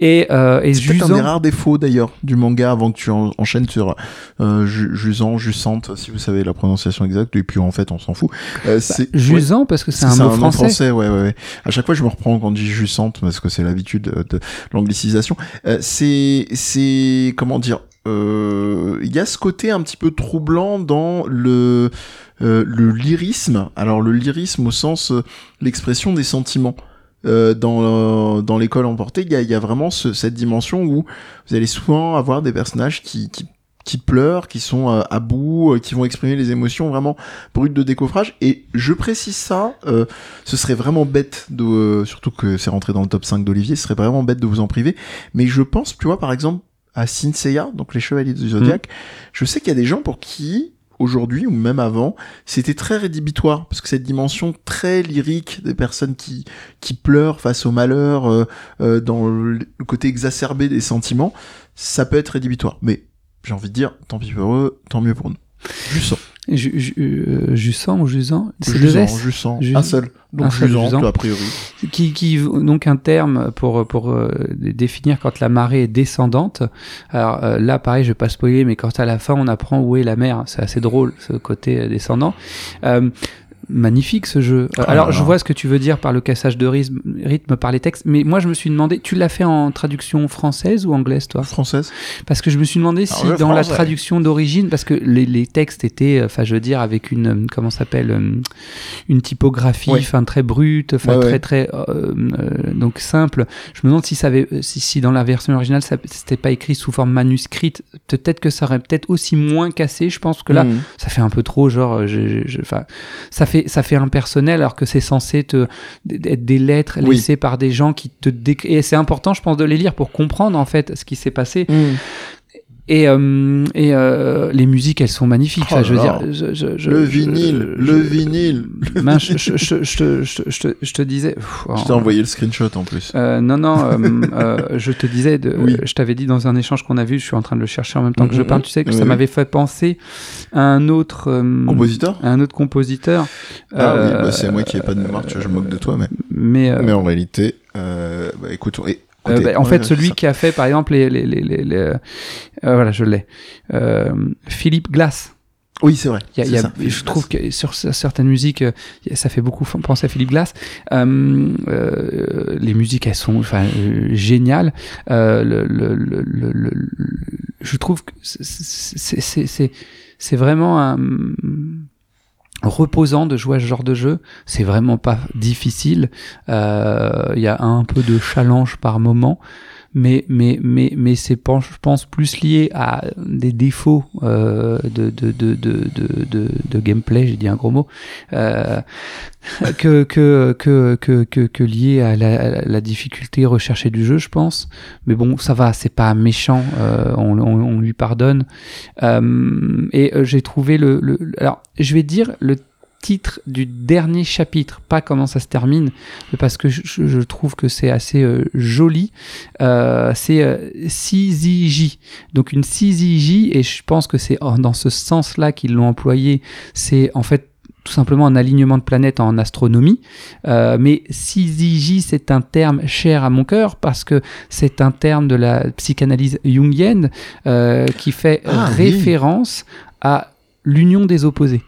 et, euh, et C'est un des rares défauts d'ailleurs du manga avant que tu en- enchaînes sur euh, Ju- Jusant, Jusante, si vous savez la prononciation exacte, et puis en fait on s'en fout. Euh, c'est Jusant parce que c'est un mot nom français, ouais, ouais, ouais. À chaque fois, je me reprends quand on dit Jusante parce que c'est l'habitude euh, de l'anglicisation. Euh, c'est, c'est, comment dire, il y a ce côté un petit peu troublant dans le, euh, le lyrisme. Alors le lyrisme au sens euh, l'expression des sentiments. Euh, dans dans l'école emportée, il y a, y a vraiment ce- cette dimension où vous allez souvent avoir des personnages qui, qui qui pleurent, qui sont euh, à bout, euh, qui vont exprimer les émotions vraiment brutes de décoffrage. Et je précise ça, euh, ce serait vraiment bête de, euh, surtout que c'est rentré dans le top 5 d'Olivier, ce serait vraiment bête de vous en priver. Mais je pense, tu vois, par exemple, à Saint Seiya, donc les Chevaliers du Zodiac, je sais qu'il y a des gens pour qui, aujourd'hui ou même avant, c'était très rédhibitoire parce que cette dimension très lyrique des personnes qui qui pleurent face au malheur, euh, euh, dans le côté exacerbé des sentiments, ça peut être rédhibitoire. Mais j'ai envie de dire, tant pis pour eux, tant mieux pour nous. Jusant ou Jusant? C'est Jusant, un seul. Donc un seul, Jusant, Jusant. a priori. qui, qui donc un terme pour pour euh, définir quand la marée est descendante. Alors euh, là, pareil, je vais pas spoiler, mais quand à la fin on apprend où est la mer, c'est assez drôle ce côté euh, descendant. Euh, magnifique ce jeu. Euh, là Alors je vois ce que tu veux dire par le cassage de rythme, rythme par les textes, mais moi je me suis demandé, tu l'as fait en traduction française ou anglaise toi? Française. Parce que je me suis demandé si dans la traduction d'origine, parce que les, les textes étaient, enfin je veux dire, avec une, euh, comment s'appelle, euh, une typographie, Ouais. enfin très brute, enfin Ouais, très ouais. très euh, euh, donc simple. Je me demande si ça avait, si, si dans la version originale ça c'était pas écrit sous forme manuscrite, peut-être que ça aurait peut-être aussi moins cassé. Je pense que là, Mhm. ça fait un peu trop genre euh, je- je- je- enfin ça fait ça fait impersonnel alors que c'est censé te être des lettres Oui. laissées par des gens qui te déc- et c'est important je pense de les lire pour comprendre en fait ce qui s'est passé Mhm. Et, euh, et euh, les musiques, elles sont magnifiques. Oh je veux dire, je- je- je- le vinyle, le vinyle. Je, te- disais. Pff, Je t'ai envoyé le screenshot en plus. euh, non, non, euh, je te disais, de, Oui. je t'avais dit dans un échange qu'on a vu, je suis en train de le chercher en même temps que je parle, tu sais que Oui, ça oui. m'avait fait penser à un autre Compositeur à un autre compositeur. Ah oui, bah, c'est moi qui ai pas de mémoire, tu vois, je me moque de toi, mais, Mais, mais en réalité, bah, écoute, et- euh, bah, en ouais, fait, celui ça. qui a fait, par exemple, les, les, les, les- les- euh, voilà, je l'ai, euh, Philippe Glass. Oui, c'est vrai. Il y a- y a- ça. je trouve que sur certaines musiques, euh, ça fait beaucoup penser à Philippe Glass. Euh, euh, les musiques, elles sont enfin, euh, géniales. Euh, le, le, le, le- le- le- je trouve que c'est- c'est c'est- c'est- c'est vraiment un reposant de jouer à ce genre de jeu. C'est vraiment pas difficile. Euh, Il y a un peu de challenge par moment. Mais, mais, mais, mais c'est, je pense, plus lié à des défauts euh, de, de, de, de, de, gameplay, j'ai dit un gros mot, euh, que, que, que, que, que, que lié à la, à la difficulté recherchée du jeu, je pense. Mais bon, ça va, c'est pas méchant, euh, on, on, on lui pardonne. Euh, et euh, j'ai trouvé le, le. Alors, je vais dire le titre du dernier chapitre, pas comment ça se termine, parce que je, trouve que c'est assez euh, joli. Euh, c'est euh, CZJ, donc une CZJ, et je pense que c'est en- dans ce sens-là qu'ils l'ont employé. C'est en fait tout simplement un alignement de planètes en astronomie. Euh, mais CZJ, c'est un terme cher à mon cœur parce que c'est un terme de la psychanalyse jungienne euh, qui fait Ah, oui. référence à l'union des opposés.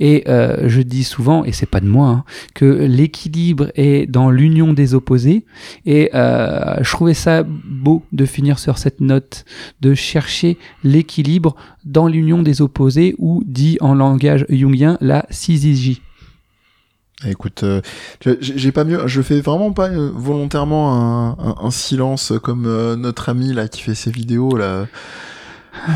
Et euh, je dis souvent, et c'est pas de moi, hein, que l'équilibre est dans l'union des opposés. Et euh, je trouvais ça beau de finir sur cette note, de chercher l'équilibre dans l'union des opposés, ou dit en langage jungien la syzygie. Écoute, euh, j'ai j'ai pas mieux. Je fais vraiment pas euh, volontairement un, un- un silence comme euh, notre ami là qui fait ses vidéos là.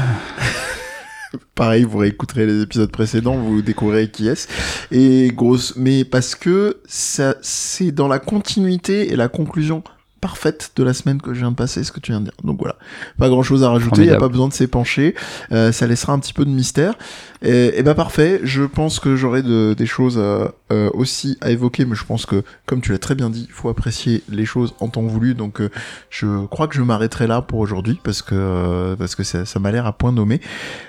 Pareil, vous réécouterez les épisodes précédents, vous découvrirez qui est-ce. Et grosse, mais parce que ça, c'est dans la continuité et la conclusion parfaite de la semaine que je viens de passer, ce que tu viens de dire. Donc voilà, pas grand chose à rajouter, il y a pas besoin de s'épancher, euh, ça laissera un petit peu de mystère. Et, et bah parfait, je pense que j'aurai de, des choses euh, euh, aussi à évoquer, mais je pense que, comme tu l'as très bien dit, il faut apprécier les choses en temps voulu, donc euh, je crois que je m'arrêterai là pour aujourd'hui, parce que, parce que ça, ça m'a l'air à point nommé.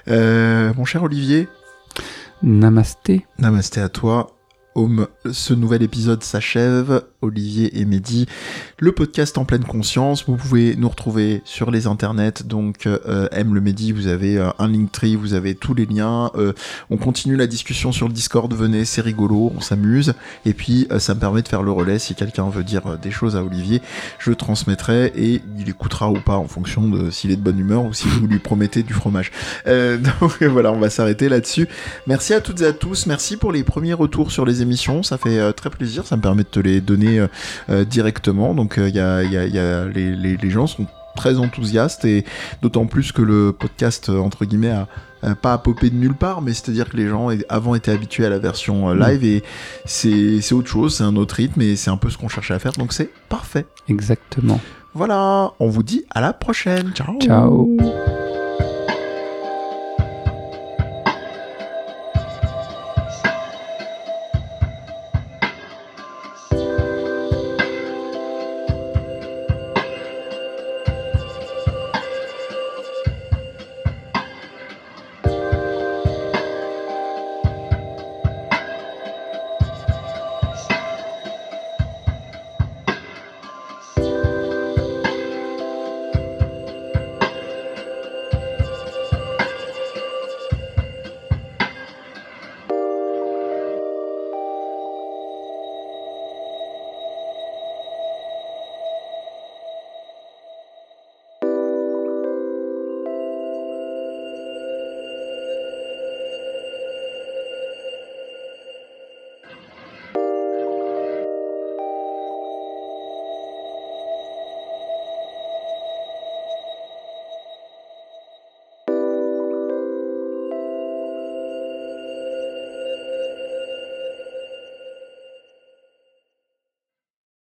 Mon cher Olivier, Namasté. Namasté à toi. Home, ce nouvel épisode s'achève. Olivier et Mehdi, le podcast en pleine conscience. Vous pouvez nous retrouver sur les internets. Donc, euh, aime le Mehdi, vous avez euh, un Linktree, vous avez tous les liens. Euh, on continue la discussion sur le Discord. Venez, c'est rigolo, on s'amuse. Et puis, euh, ça me permet de faire le relais. Si quelqu'un veut dire des choses à Olivier, je transmettrai et il écoutera ou pas en fonction de s'il est de bonne humeur ou si vous lui promettez du fromage. Donc voilà, on va s'arrêter là-dessus. Merci à toutes et à tous. Merci pour les premiers retours sur les émissions. Ça fait euh, très plaisir. Ça me permet de te les donner euh, euh, directement. Donc il y a, y a- y a- les, les- les gens sont très enthousiastes et d'autant plus que le podcast entre guillemets a euh, pas à popper de nulle part, mais c'est-à-dire que les gens avant étaient habitués à la version euh, live et c'est c'est autre chose, c'est un autre rythme et c'est un peu ce qu'on cherchait à faire, donc c'est parfait. Exactement. Voilà, on vous dit à la prochaine. Ciao. Ciao.